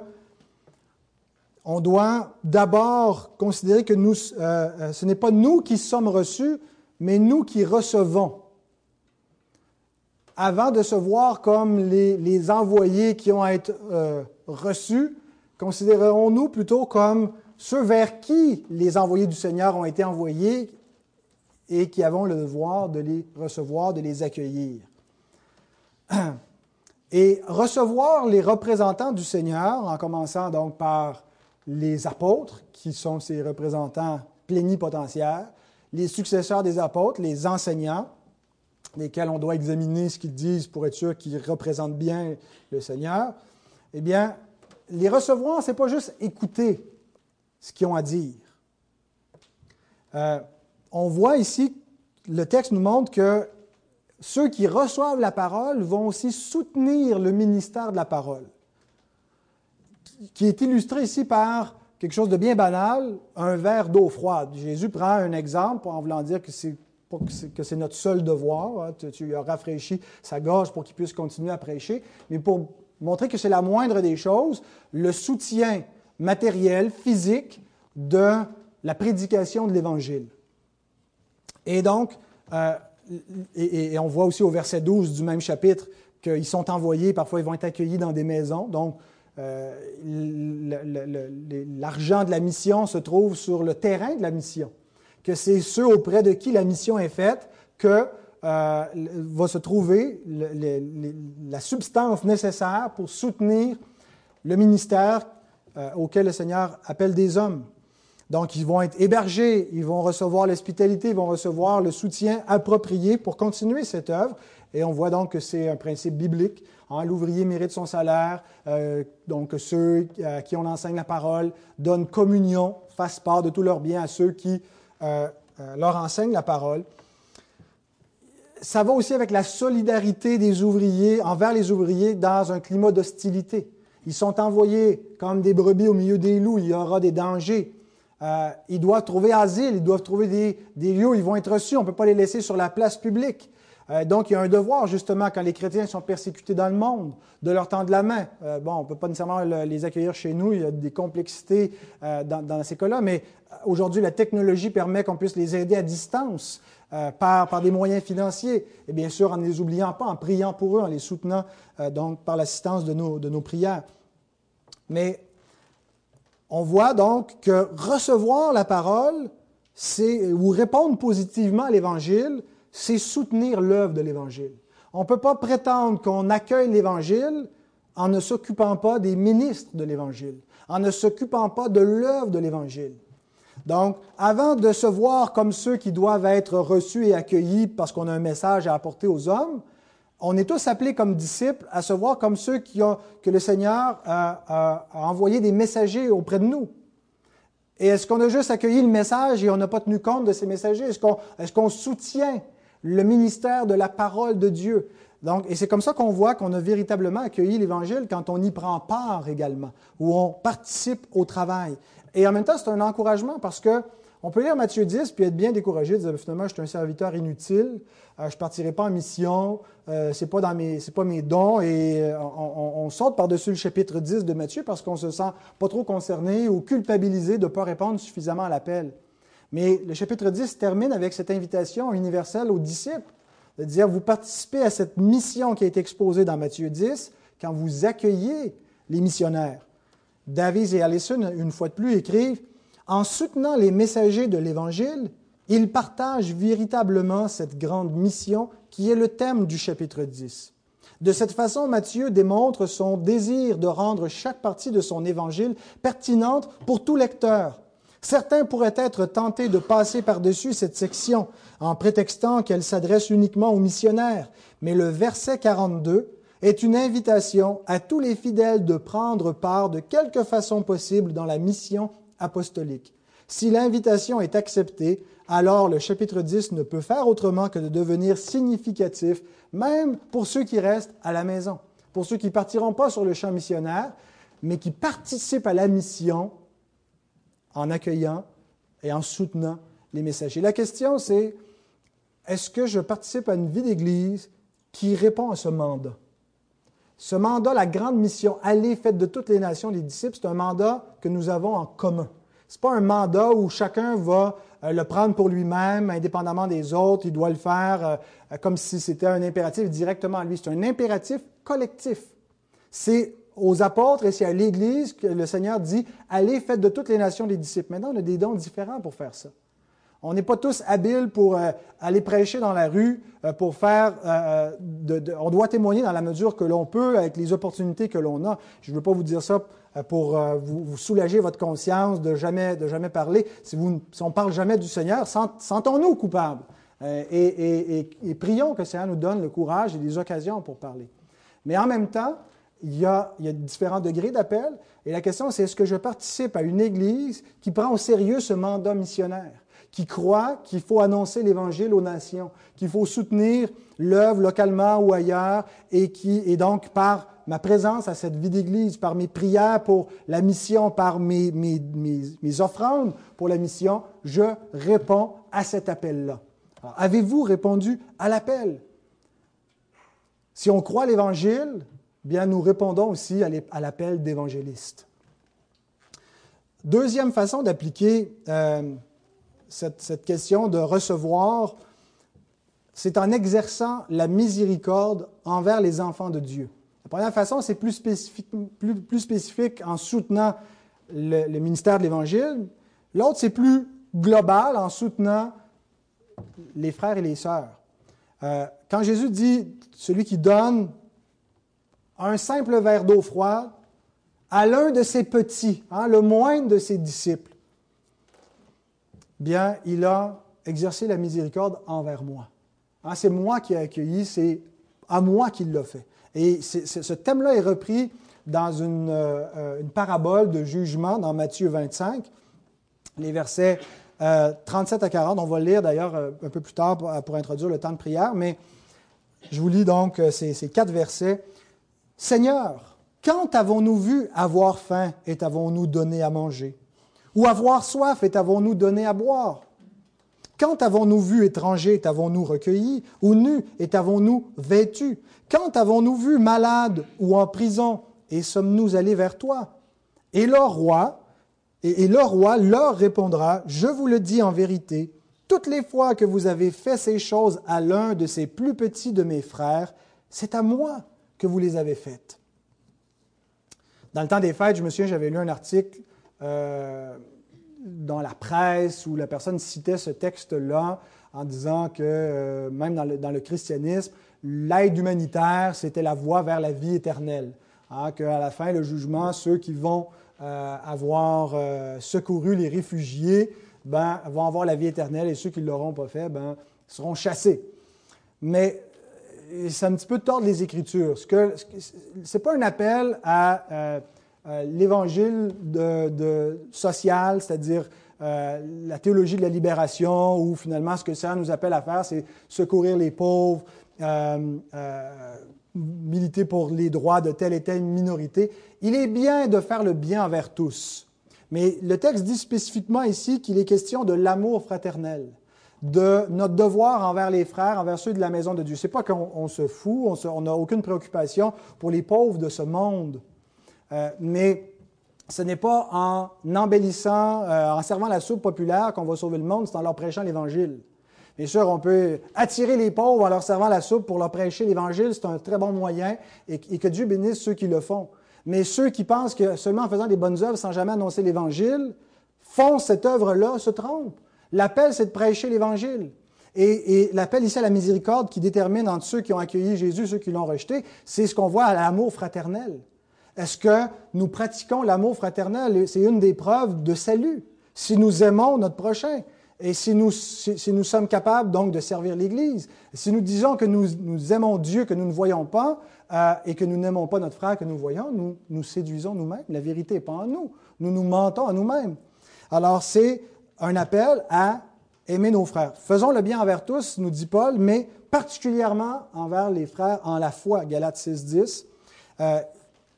on doit d'abord considérer que nous, euh, ce n'est pas nous qui sommes reçus, mais nous qui recevons. Avant de se voir comme les, envoyés qui ont à être euh, reçus, considérons-nous plutôt comme ceux vers qui les envoyés du Seigneur ont été envoyés et qui avons le devoir de les recevoir, de les accueillir. (clears throat) Et recevoir les représentants du Seigneur, en commençant donc par les apôtres, qui sont ces représentants plénipotentiaires, les successeurs des apôtres, les enseignants, lesquels on doit examiner ce qu'ils disent pour être sûr qu'ils représentent bien le Seigneur, eh bien, les recevoir, ce n'est pas juste écouter ce qu'ils ont à dire. Euh, on voit ici, le texte nous montre que ceux qui reçoivent la parole vont aussi soutenir le ministère de la parole, qui est illustré ici par quelque chose de bien banal, un verre d'eau froide. Jésus prend un exemple en voulant dire que c'est notre seul devoir. Hein. Tu, lui as rafraîchi sa gorge pour qu'il puisse continuer à prêcher, mais pour montrer que c'est la moindre des choses, le soutien matériel, physique de la prédication de l'Évangile. Et donc, euh, et, on voit aussi au verset 12 du même chapitre qu'ils sont envoyés, parfois ils vont être accueillis dans des maisons. Donc, euh, l'argent de la mission se trouve sur le terrain de la mission, que c'est ceux auprès de qui la mission est faite que euh, va se trouver la substance nécessaire pour soutenir le ministère auquel le Seigneur appelle des hommes. Donc, ils vont être hébergés, ils vont recevoir l'hospitalité, ils vont recevoir le soutien approprié pour continuer cette œuvre. Et on voit donc que c'est un principe biblique. Hein, L'ouvrier mérite son salaire, euh, donc ceux à qui on enseigne la parole donnent communion, fassent part de tous leurs biens à ceux qui euh, euh, leur enseignent la parole. Ça va aussi avec la solidarité des ouvriers envers les ouvriers dans un climat d'hostilité. Ils sont envoyés comme des brebis au milieu des loups, il y aura des dangers. Euh, ils doivent trouver asile, ils doivent trouver des, lieux où ils vont être reçus. On ne peut pas les laisser sur la place publique. Euh, donc, il y a un devoir, justement, quand les chrétiens sont persécutés dans le monde, de leur tendre la main. Euh, bon, on ne peut pas nécessairement les accueillir chez nous, il y a des complexités dans, ces cas-là, mais aujourd'hui, la technologie permet qu'on puisse les aider à distance par, des moyens financiers, et bien sûr, en ne les oubliant pas, en priant pour eux, en les soutenant donc par l'assistance de nos, de nos prières. Mais on voit donc que recevoir la parole, ou répondre positivement à l'Évangile, c'est soutenir l'œuvre de l'Évangile. On ne peut pas prétendre qu'on accueille l'Évangile en ne s'occupant pas des ministres de l'Évangile, en ne s'occupant pas de l'œuvre de l'Évangile. Donc, avant de se voir comme ceux qui doivent être reçus et accueillis parce qu'on a un message à apporter aux hommes, on est tous appelés comme disciples à se voir comme ceux qui ont, que le Seigneur a, envoyé des messagers auprès de nous. Et est-ce qu'on a juste accueilli le message et on n'a pas tenu compte de ces messagers? Est-ce qu'on soutient le ministère de la parole de Dieu? Donc, et c'est comme ça qu'on voit qu'on a véritablement accueilli l'Évangile quand on y prend part également, où on participe au travail. Et en même temps, c'est un encouragement parce que on peut lire Matthieu 10 puis être bien découragé, dire finalement, je suis un serviteur inutile, euh, je ne partirai pas en mission, euh, ce n'est pas, dans mes, pas mes dons, et euh, on, saute par-dessus le chapitre 10 de Matthieu parce qu'on se sent pas trop concerné ou culpabilisé de ne pas répondre suffisamment à l'appel. Mais le chapitre 10 termine avec cette invitation universelle aux disciples, de dire, vous participez à cette mission qui été exposée dans Matthieu 10 quand vous accueillez les missionnaires. David et Allison, une fois de plus, écrivent, en soutenant les messagers de l'Évangile, il partage véritablement cette grande mission qui est le thème du chapitre 10. De cette façon, Matthieu démontre son désir de rendre chaque partie de son évangile pertinente pour tout lecteur. Certains pourraient être tentés de passer par-dessus cette section en prétextant qu'elle s'adresse uniquement aux missionnaires, mais le verset 42 est une invitation à tous les fidèles de prendre part de quelque façon possible dans la mission apostolique. Si l'invitation est acceptée, alors le chapitre 10 ne peut faire autrement que de devenir significatif, même pour ceux qui restent à la maison, pour ceux qui ne partiront pas sur le champ missionnaire, mais qui participent à la mission en accueillant et en soutenant les messagers. La question, c'est est-ce que je participe à une vie d'Église qui répond à ce mandat? Ce mandat, la grande mission, aller faite de toutes les nations, les disciples, c'est un mandat que nous avons en commun. Ce n'est pas un mandat où chacun va euh, le prendre pour lui-même, indépendamment des autres. Il doit le faire euh, comme si c'était un impératif directement à lui. C'est un impératif collectif. C'est aux apôtres et c'est à l'Église que le Seigneur dit, allez, faites de toutes les nations des disciples. Maintenant, on a des dons différents pour faire ça. On n'est pas tous habiles pour euh, aller prêcher dans la rue, euh, pour faire. Euh, on doit témoigner dans la mesure que l'on peut, avec les opportunités que l'on a. Je ne veux pas vous dire ça pour vous, soulager votre conscience de jamais, de jamais parler. Si, on ne parle jamais du Seigneur, sentons-nous coupables. Et, et, prions que le Seigneur nous donne le courage et les occasions pour parler. Mais en même temps, il y a, il y a différents degrés d'appel. Et la question, c'est est-ce que je participe à une Église qui prend au sérieux ce mandat missionnaire? Qui croient qu'il faut annoncer l'Évangile aux nations, qu'il faut soutenir l'œuvre localement ou ailleurs, et qui, et donc par ma présence à cette vie d'Église, par mes prières pour la mission, par mes, mes, mes, offrandes pour la mission, je réponds à cet appel-là. Avez-vous répondu à l'appel? Si on croit l'Évangile, bien nous répondons aussi à l'appel d'évangéliste. Deuxième façon d'appliquer euh, cette, question de recevoir, c'est en exerçant la miséricorde envers les enfants de Dieu. La première façon, c'est plus spécifique, en soutenant le, ministère de l'Évangile. L'autre, c'est plus global en soutenant les frères et les sœurs. Euh, quand Jésus dit celui qui donne un simple verre d'eau froide à l'un de ses petits, hein, le moindre de ses disciples, bien, il a exercé la miséricorde envers moi. Hein, c'est moi qui ai accueilli, c'est à moi qu'il l'a fait. Et ce thème-là est repris dans une, euh, parabole de jugement dans Matthieu 25, les versets 37 euh, à 40. On va le lire d'ailleurs euh, un peu plus tard pour, introduire le temps de prière, mais je vous lis donc ces, ces quatre versets. Seigneur, quand avons-nous vu avoir faim et avons-nous donné à manger? Ou avoir soif et t'avons-nous donné à boire? Quand avons-nous vu étranger et t'avons-nous recueilli Ou nu et t'avons-nous vêtu Quand avons-nous vu malade ou en prison? Et sommes-nous allés vers toi? Et le roi, et, roi leur répondra, je vous le dis en vérité, toutes les fois que vous avez fait ces choses à l'un de ces plus petits de mes frères, c'est à moi que vous les avez faites. Dans le temps des fêtes, je me souviens, j'avais lu un article euh, dans la presse où la personne citait ce texte-là en disant que euh, même dans le, christianisme, l'aide humanitaire, c'était la voie vers la vie éternelle. Hein, Qu'à la fin, le jugement, ceux qui vont euh, avoir secouru les réfugiés ben, vont avoir la vie éternelle et ceux qui ne l'auront pas fait ben, seront chassés. Mais c'est un petit peu tordre les Écritures. Ce n'est pas un appel à euh, l'évangile social, c'est-à-dire euh, la théologie de la libération, où finalement ce que ça nous appelle à faire, c'est secourir les pauvres, euh, militer pour les droits de telle et telle minorité. Il est bien de faire le bien envers tous. Mais le texte dit spécifiquement ici qu'il est question de l'amour fraternel, de notre devoir envers les frères, envers ceux de la maison de Dieu. C'est pas qu'on se fout, on n'a aucune préoccupation pour les pauvres de ce monde. Euh, mais ce n'est pas en embellissant, euh, en servant la soupe populaire qu'on va sauver le monde, c'est en leur prêchant l'Évangile. Bien sûr, on peut attirer les pauvres en leur servant la soupe pour leur prêcher l'Évangile, c'est un très bon moyen, et, que Dieu bénisse ceux qui le font. Mais ceux qui pensent que seulement en faisant des bonnes œuvres sans jamais annoncer l'Évangile, font cette œuvre-là, se trompent. L'appel, c'est de prêcher l'Évangile. Et, et l'appel ici à la miséricorde qui détermine entre ceux qui ont accueilli Jésus ceux qui l'ont rejeté, c'est ce qu'on voit à l'amour fraternel. Est-ce que nous pratiquons l'amour fraternel? C'est une des preuves de salut. Si nous aimons notre prochain et si nous, sommes capables donc de servir l'Église, si nous disons que nous, aimons Dieu que nous ne voyons pas euh, et que nous n'aimons pas notre frère que nous voyons, nous nous séduisons nous-mêmes. La vérité n'est pas en nous. Nous nous mentons à nous-mêmes. Alors c'est un appel à aimer nos frères. Faisons le bien envers tous, nous dit Paul, mais particulièrement envers les frères en la foi, Galates 6, 10. Euh,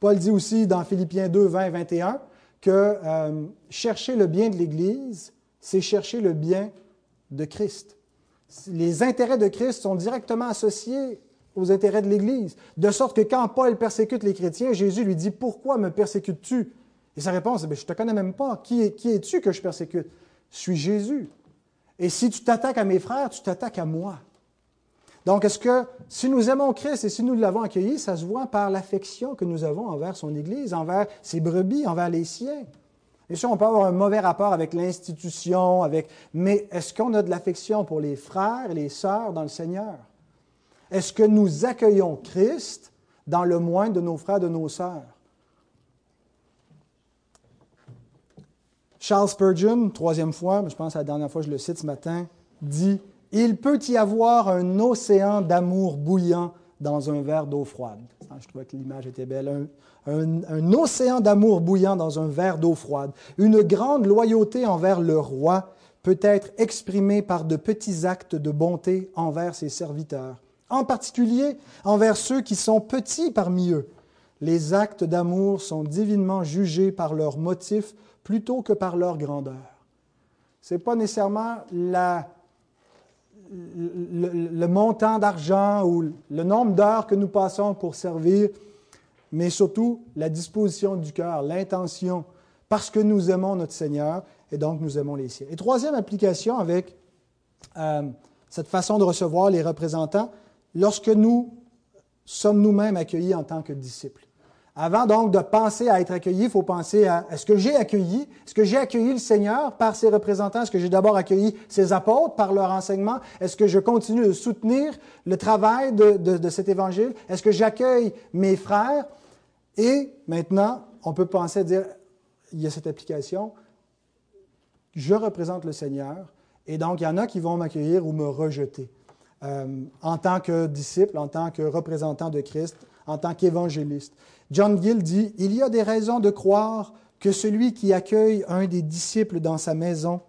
Paul dit aussi dans Philippiens 2, 20 21 que euh, chercher le bien de l'Église, c'est chercher le bien de Christ. Les intérêts de Christ sont directement associés aux intérêts de l'Église. De sorte que quand Paul persécute les chrétiens, Jésus lui dit, Pourquoi me persécutes-tu? Et sa réponse est, Je ne te connais même pas. Qui, es-tu que je persécute? Je suis Jésus. Et si tu t'attaques à mes frères, tu t'attaques à moi. Donc, est-ce que si nous aimons Christ et si nous l'avons accueilli, ça se voit par l'affection que nous avons envers son Église, envers ses brebis, envers les siens? Bien sûr, on peut avoir un mauvais rapport avec l'institution, avec... mais est-ce qu'on a de l'affection pour les frères et les sœurs dans le Seigneur? Est-ce que nous accueillons Christ dans le moindre de nos frères et de nos sœurs? Charles Spurgeon, troisième fois, je pense à la dernière fois que je le cite ce matin, dit Il peut y avoir un océan d'amour bouillant dans un verre d'eau froide. Je trouvais que l'image était belle. Un, un océan d'amour bouillant dans un verre d'eau froide. Une grande loyauté envers le roi peut être exprimée par de petits actes de bonté envers ses serviteurs, en particulier envers ceux qui sont petits parmi eux. Les actes d'amour sont divinement jugés par leurs motifs plutôt que par leur grandeur. Ce n'est pas nécessairement la, le, montant d'argent ou le nombre d'heures que nous passons pour servir, mais surtout la disposition du cœur, l'intention, parce que nous aimons notre Seigneur et donc nous aimons les siens. Et troisième application avec euh, cette façon de recevoir les représentants, lorsque nous sommes nous-mêmes accueillis en tant que disciples. Avant donc de penser à être accueilli, il faut penser à est-ce que j'ai accueilli, est-ce que j'ai accueilli le Seigneur par ses représentants, est-ce que j'ai d'abord accueilli ses apôtres par leur enseignement, est-ce que je continue de soutenir le travail de, cet évangile, est-ce que j'accueille mes frères, et maintenant on peut penser à dire, il y a cette application, je représente le Seigneur, et donc il y en a qui vont m'accueillir ou me rejeter. Euh, en tant que disciple, en tant que représentant de Christ, en tant qu'évangéliste. John Gill dit, Il y a des raisons de croire que celui qui accueille un des disciples dans sa maison,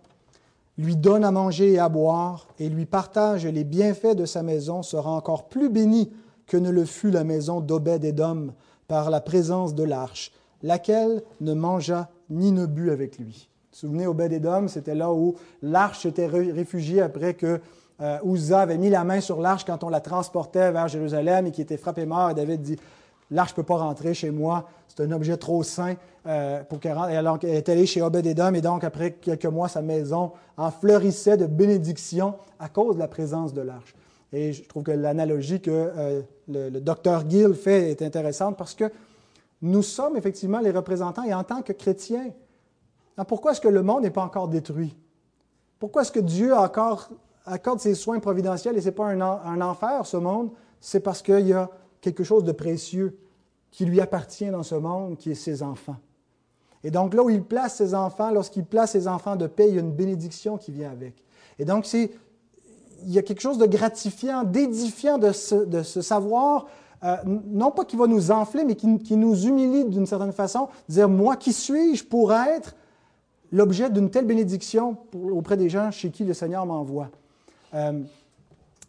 lui donne à manger et à boire, et lui partage les bienfaits de sa maison, sera encore plus béni que ne le fut la maison d'Obed-Édom par la présence de l'arche, laquelle ne mangea ni ne but avec lui. Vous vous souvenez, Obed-Édom, c'était là où l'arche s'était réfugiée après que euh, avait mis la main sur l'arche quand on la transportait vers Jérusalem et qui était frappé mort. Et David dit L'arche ne peut pas rentrer chez moi, c'est un objet trop saint euh, pour qu'elle rentre. Et alors elle est allée chez Obed-Edom, et donc après quelques mois, sa maison en fleurissait de bénédictions à cause de la présence de l'arche. Et je trouve que l'analogie que euh, le, docteur Gill fait est intéressante parce que nous sommes effectivement les représentants, et en tant que chrétiens, pourquoi est-ce que le monde n'est pas encore détruit? Pourquoi est-ce que Dieu encore accorde ses soins providentiels et ce n'est pas un enfer, ce monde? C'est parce qu'il y a quelque chose de précieux qui lui appartient dans ce monde, qui est ses enfants. Et donc là où il place ses enfants, lorsqu'il place ses enfants de paix, il y a une bénédiction qui vient avec. Et donc c'est, il y a quelque chose de gratifiant, d'édifiant de ce, savoir, euh, non pas qui va nous enfler, mais qui, nous humilie d'une certaine façon, dire, moi, qui suis-je pour être l'objet d'une telle bénédiction auprès des gens chez qui le Seigneur m'envoie? Euh,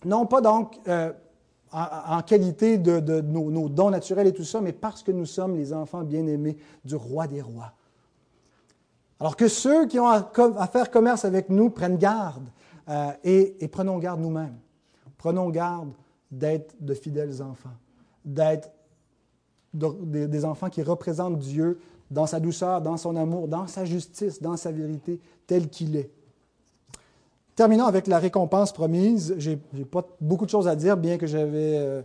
non pas donc... Euh, en, qualité de, nos, dons naturels et tout ça, mais parce que nous sommes les enfants bien-aimés du roi des rois. Alors que ceux qui ont à, faire commerce avec nous prennent garde euh, et, prenons garde nous-mêmes. Prenons garde d'être de fidèles enfants, d'être des enfants qui représentent Dieu dans sa douceur, dans son amour, dans sa justice, dans sa vérité, tel qu'il est. Terminons avec la récompense promise. Je n'ai pas beaucoup de choses à dire, bien que j'avais euh,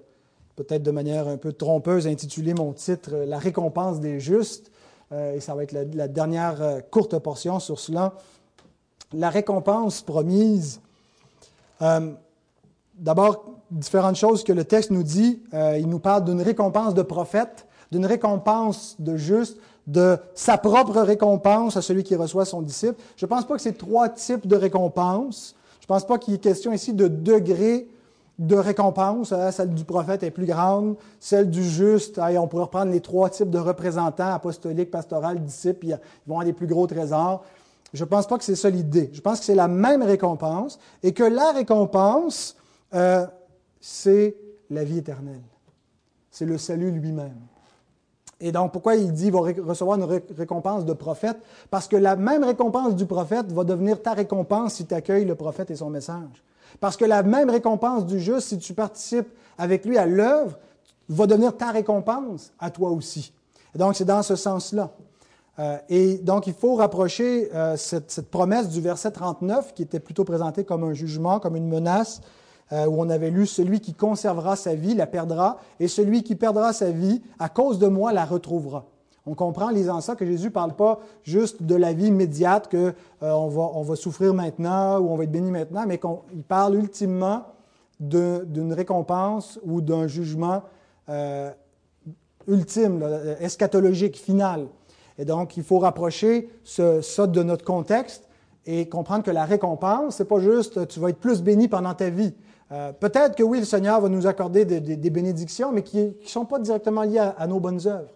peut-être de manière un peu trompeuse intitulé mon titre euh, La récompense des justes. Euh, et ça va être la, dernière courte portion sur cela. La récompense promise. D'abord, différentes choses que le texte nous dit. il nous parle d'une récompense de prophète, d'une récompense de juste, de sa propre récompense à celui qui reçoit son disciple. Je ne pense pas que c'est trois types de récompenses. Je ne pense pas qu'il y ait question ici de degré de récompense. Hein. Celle du prophète est plus grande, celle du juste, on pourrait reprendre les trois types de représentants, apostoliques, pastoral, disciples, ils vont avoir des plus gros trésors. Je ne pense pas que c'est ça l'idée. Je pense que c'est la même récompense et que la récompense, euh, c'est la vie éternelle. C'est le salut lui-même. Et donc, pourquoi il dit qu'il va recevoir une récompense de prophète? Parce que la même récompense du prophète va devenir ta récompense si tu accueilles le prophète et son message. Parce que la même récompense du juste, si tu participes avec lui à l'œuvre, va devenir ta récompense à toi aussi. Et donc, c'est dans ce sens-là. Euh, et donc, il faut rapprocher euh, cette, promesse du verset 39, qui était plutôt présentée comme un jugement, comme une menace, euh, où on avait lu Celui qui conservera sa vie la perdra, et celui qui perdra sa vie à cause de moi la retrouvera. On comprend en lisant ça que Jésus ne parle pas juste de la vie immédiate, qu'on euh, va, on va souffrir maintenant ou on va être béni maintenant, mais qu'il parle ultimement d'une récompense ou d'un jugement euh, ultime, eschatologique, final. Et donc, il faut rapprocher ça de notre contexte et comprendre que la récompense, c'est pas juste tu vas être plus béni pendant ta vie. Euh, peut-être que oui, le Seigneur va nous accorder des, bénédictions, mais qui ne sont pas directement liées à, nos bonnes œuvres.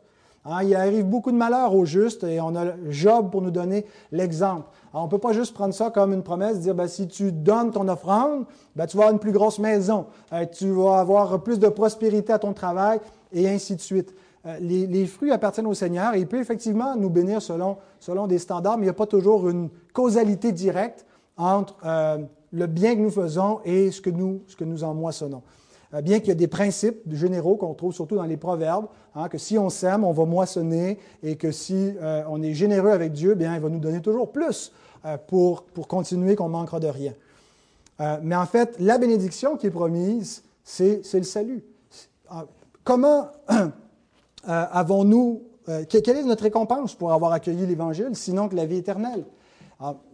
Hein, il arrive beaucoup de malheurs aux justes et on a Job pour nous donner l'exemple. on ne peut pas juste prendre ça comme une promesse, dire ben, si tu donnes ton offrande, ben, tu vas avoir une plus grosse maison, euh, tu vas avoir plus de prospérité à ton travail et ainsi de suite. Euh, les, fruits appartiennent au Seigneur et il peut effectivement nous bénir selon, selon des standards, mais il n'y a pas toujours une causalité directe entre euh, le bien que nous faisons et ce que nous, ce que nous en moissonnons. Euh, bien qu'il y ait des principes généraux qu'on trouve surtout dans les proverbes, hein, que si on sème, on va moissonner et que si on est généreux avec Dieu, bien, il va nous donner toujours plus pour, pour continuer, qu'on manquera de rien. mais en fait, la bénédiction qui est promise, c'est le salut. Comment Euh, avons-nous, euh, quelle est notre récompense pour avoir accueilli l'Évangile, sinon que la vie éternelle?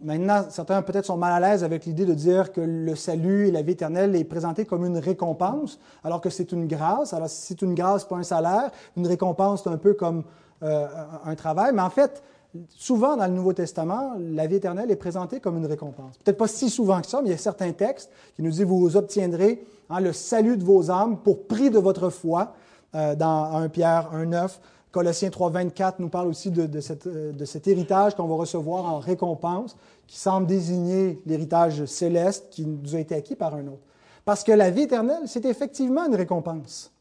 Maintenant, certains peut-être sont mal à l'aise avec l'idée de dire que le salut et la vie éternelle est présenté comme une récompense, alors que c'est une grâce. Alors, si c'est une grâce, pas un salaire, une récompense, c'est un peu comme euh, un travail. Mais en fait, souvent dans le Nouveau Testament, la vie éternelle est présentée comme une récompense. Peut-être pas si souvent que ça, mais il y a certains textes qui nous disent vous obtiendrez hein, le salut de vos âmes pour prix de votre foi. Euh, dans 1 Pierre 1.9. Colossiens 3.24 nous parle aussi de, euh, de, cet héritage qu'on va recevoir en récompense, qui semble désigner l'héritage céleste qui nous a été acquis par un autre. Parce que la vie éternelle, c'est effectivement une récompense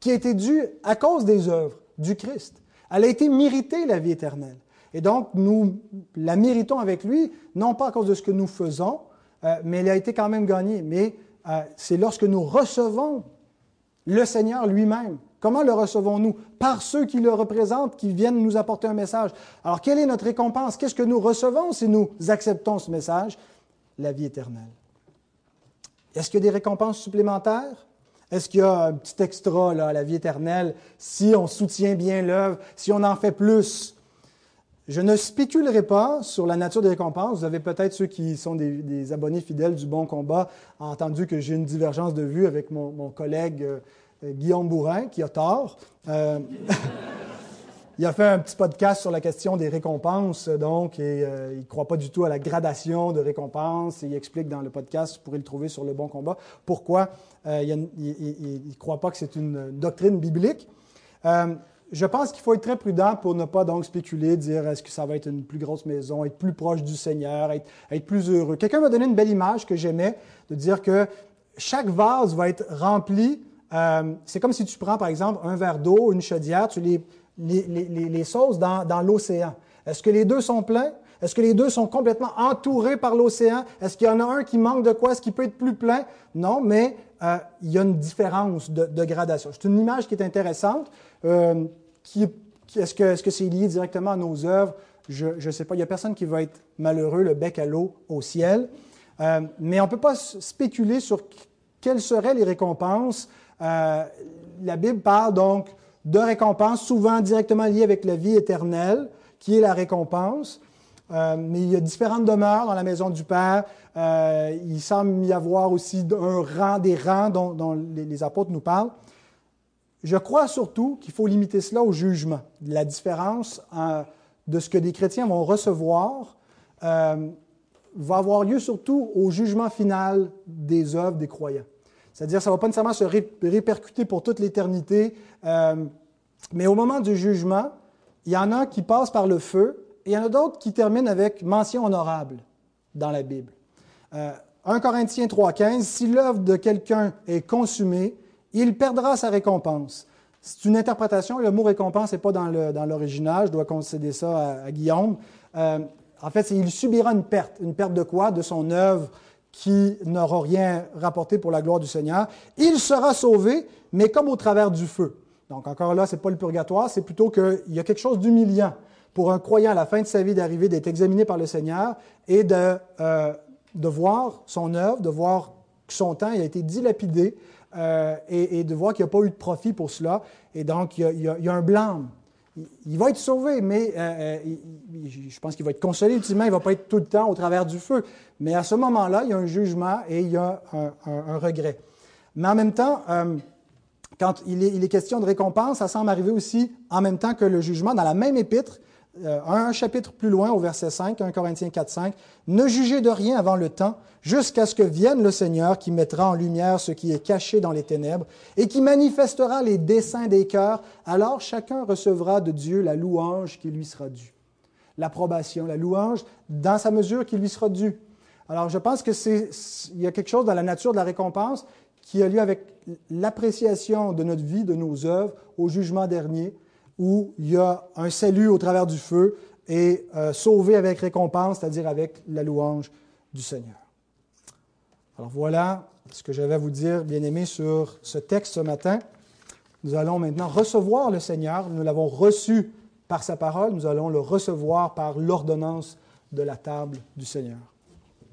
qui a été due à cause des œuvres du Christ. Elle a été méritée, la vie éternelle. Et donc, nous la méritons avec lui, non pas à cause de ce que nous faisons, euh, mais elle a été quand même gagnée. Mais c'est lorsque nous recevons le Seigneur lui-même. Comment le recevons-nous? Par ceux qui le représentent, qui viennent nous apporter un message. Alors, quelle est notre récompense? Qu'est-ce que nous recevons si nous acceptons ce message? La vie éternelle. Est-ce qu'il y a des récompenses supplémentaires? Est-ce qu'il y a un petit extra à la vie éternelle si on soutient bien l'œuvre, si on en fait plus? Je ne spéculerai pas sur la nature des récompenses. Vous avez peut-être ceux qui sont des, abonnés fidèles du Bon Combat entendu que j'ai une divergence de vue avec mon, collègue euh, Guillaume Bourrin, qui a tort. Euh, (laughs) il a fait un petit podcast sur la question des récompenses, donc, et euh, il ne croit pas du tout à la gradation de récompenses. il explique dans le podcast, vous pourrez le trouver sur le Bon Combat, pourquoi il ne croit pas que c'est une doctrine biblique je pense qu'il faut être très prudent pour ne pas donc spéculer, dire est-ce que ça va être une plus grosse maison, être plus proche du Seigneur, être, plus heureux. Quelqu'un m'a donné une belle image que j'aimais, de dire que chaque vase va être rempli. Euh, c'est comme si tu prends, par exemple, un verre d'eau, une chaudière, tu les, les, les, les sauces dans, dans l'océan. Est-ce que les deux sont pleins? Est-ce que les deux sont complètement entourés par l'océan? Est-ce qu'il y en a un qui manque de quoi? Est-ce qu'il peut être plus plein? Non, mais euh, il y a une différence de, de gradation. C'est une image qui est intéressante. Euh, est-ce que c'est -ce c'est lié directement à nos œuvres? Je ne sais pas. Il n'y a personne qui va être malheureux, le bec à l'eau, au ciel. Mais on ne peut pas spéculer sur quelles seraient les récompenses. Euh, la Bible parle donc de récompenses souvent directement liées avec la vie éternelle, qui est la récompense. mais il y a différentes demeures dans la maison du Père. il semble y avoir aussi un rang, des rangs dont, les, apôtres nous parlent. Je crois surtout qu'il faut limiter cela au jugement. La différence euh, de ce que des chrétiens vont recevoir euh, va avoir lieu surtout au jugement final des œuvres des croyants. C'est-à-dire, ça ne va pas nécessairement se répercuter pour toute l'éternité, euh, mais au moment du jugement, il y en a qui passent par le feu et il y en a d'autres qui terminent avec mention honorable dans la Bible. 1 Corinthiens 3,15 Si l'œuvre de quelqu'un est consumée, il perdra sa récompense. C'est une interprétation. Le mot récompense n'est pas dans l'original. Je dois concéder ça à, Guillaume. Euh, en fait, il subira une perte. Une perte de quoi? De son œuvre qui n'aura rien rapporté pour la gloire du Seigneur. Il sera sauvé, mais comme au travers du feu. Donc, encore là, ce n'est pas le purgatoire, c'est plutôt qu'il y a quelque chose d'humiliant pour un croyant à la fin de sa vie d'arriver, d'être examiné par le Seigneur et de, euh, de voir son œuvre, de voir son temps il a été dilapidé euh, et, de voir qu'il n'y a pas eu de profit pour cela. Et donc, il y a, un blâme. Il, va être sauvé, mais euh, euh, je pense qu'il va être consolé ultimement. Il ne va pas être tout le temps au travers du feu. Mais à ce moment-là, il y a un jugement et il y a un, regret. Mais en même temps, quand il est, il est, question de récompense, ça semble arriver aussi en même temps que le jugement dans la même épître. Euh, un chapitre plus loin, au verset 5, 1 Corinthiens 4, 5, Ne jugez de rien avant le temps, jusqu'à ce que vienne le Seigneur qui mettra en lumière ce qui est caché dans les ténèbres et qui manifestera les desseins des cœurs. Alors chacun recevra de Dieu la louange qui lui sera due. L'approbation, la louange dans sa mesure qui lui sera due. Alors je pense que c'est, il y a quelque chose dans la nature de la récompense qui a lieu avec l'appréciation de notre vie, de nos œuvres, au jugement dernier où il y a un salut au travers du feu et euh, sauvé avec récompense, c'est-à-dire avec la louange du Seigneur. Alors voilà ce que j'avais à vous dire, bien-aimés, sur ce texte ce matin. Nous allons maintenant recevoir le Seigneur. Nous l'avons reçu par sa parole. Nous allons le recevoir par l'ordonnance de la table du Seigneur.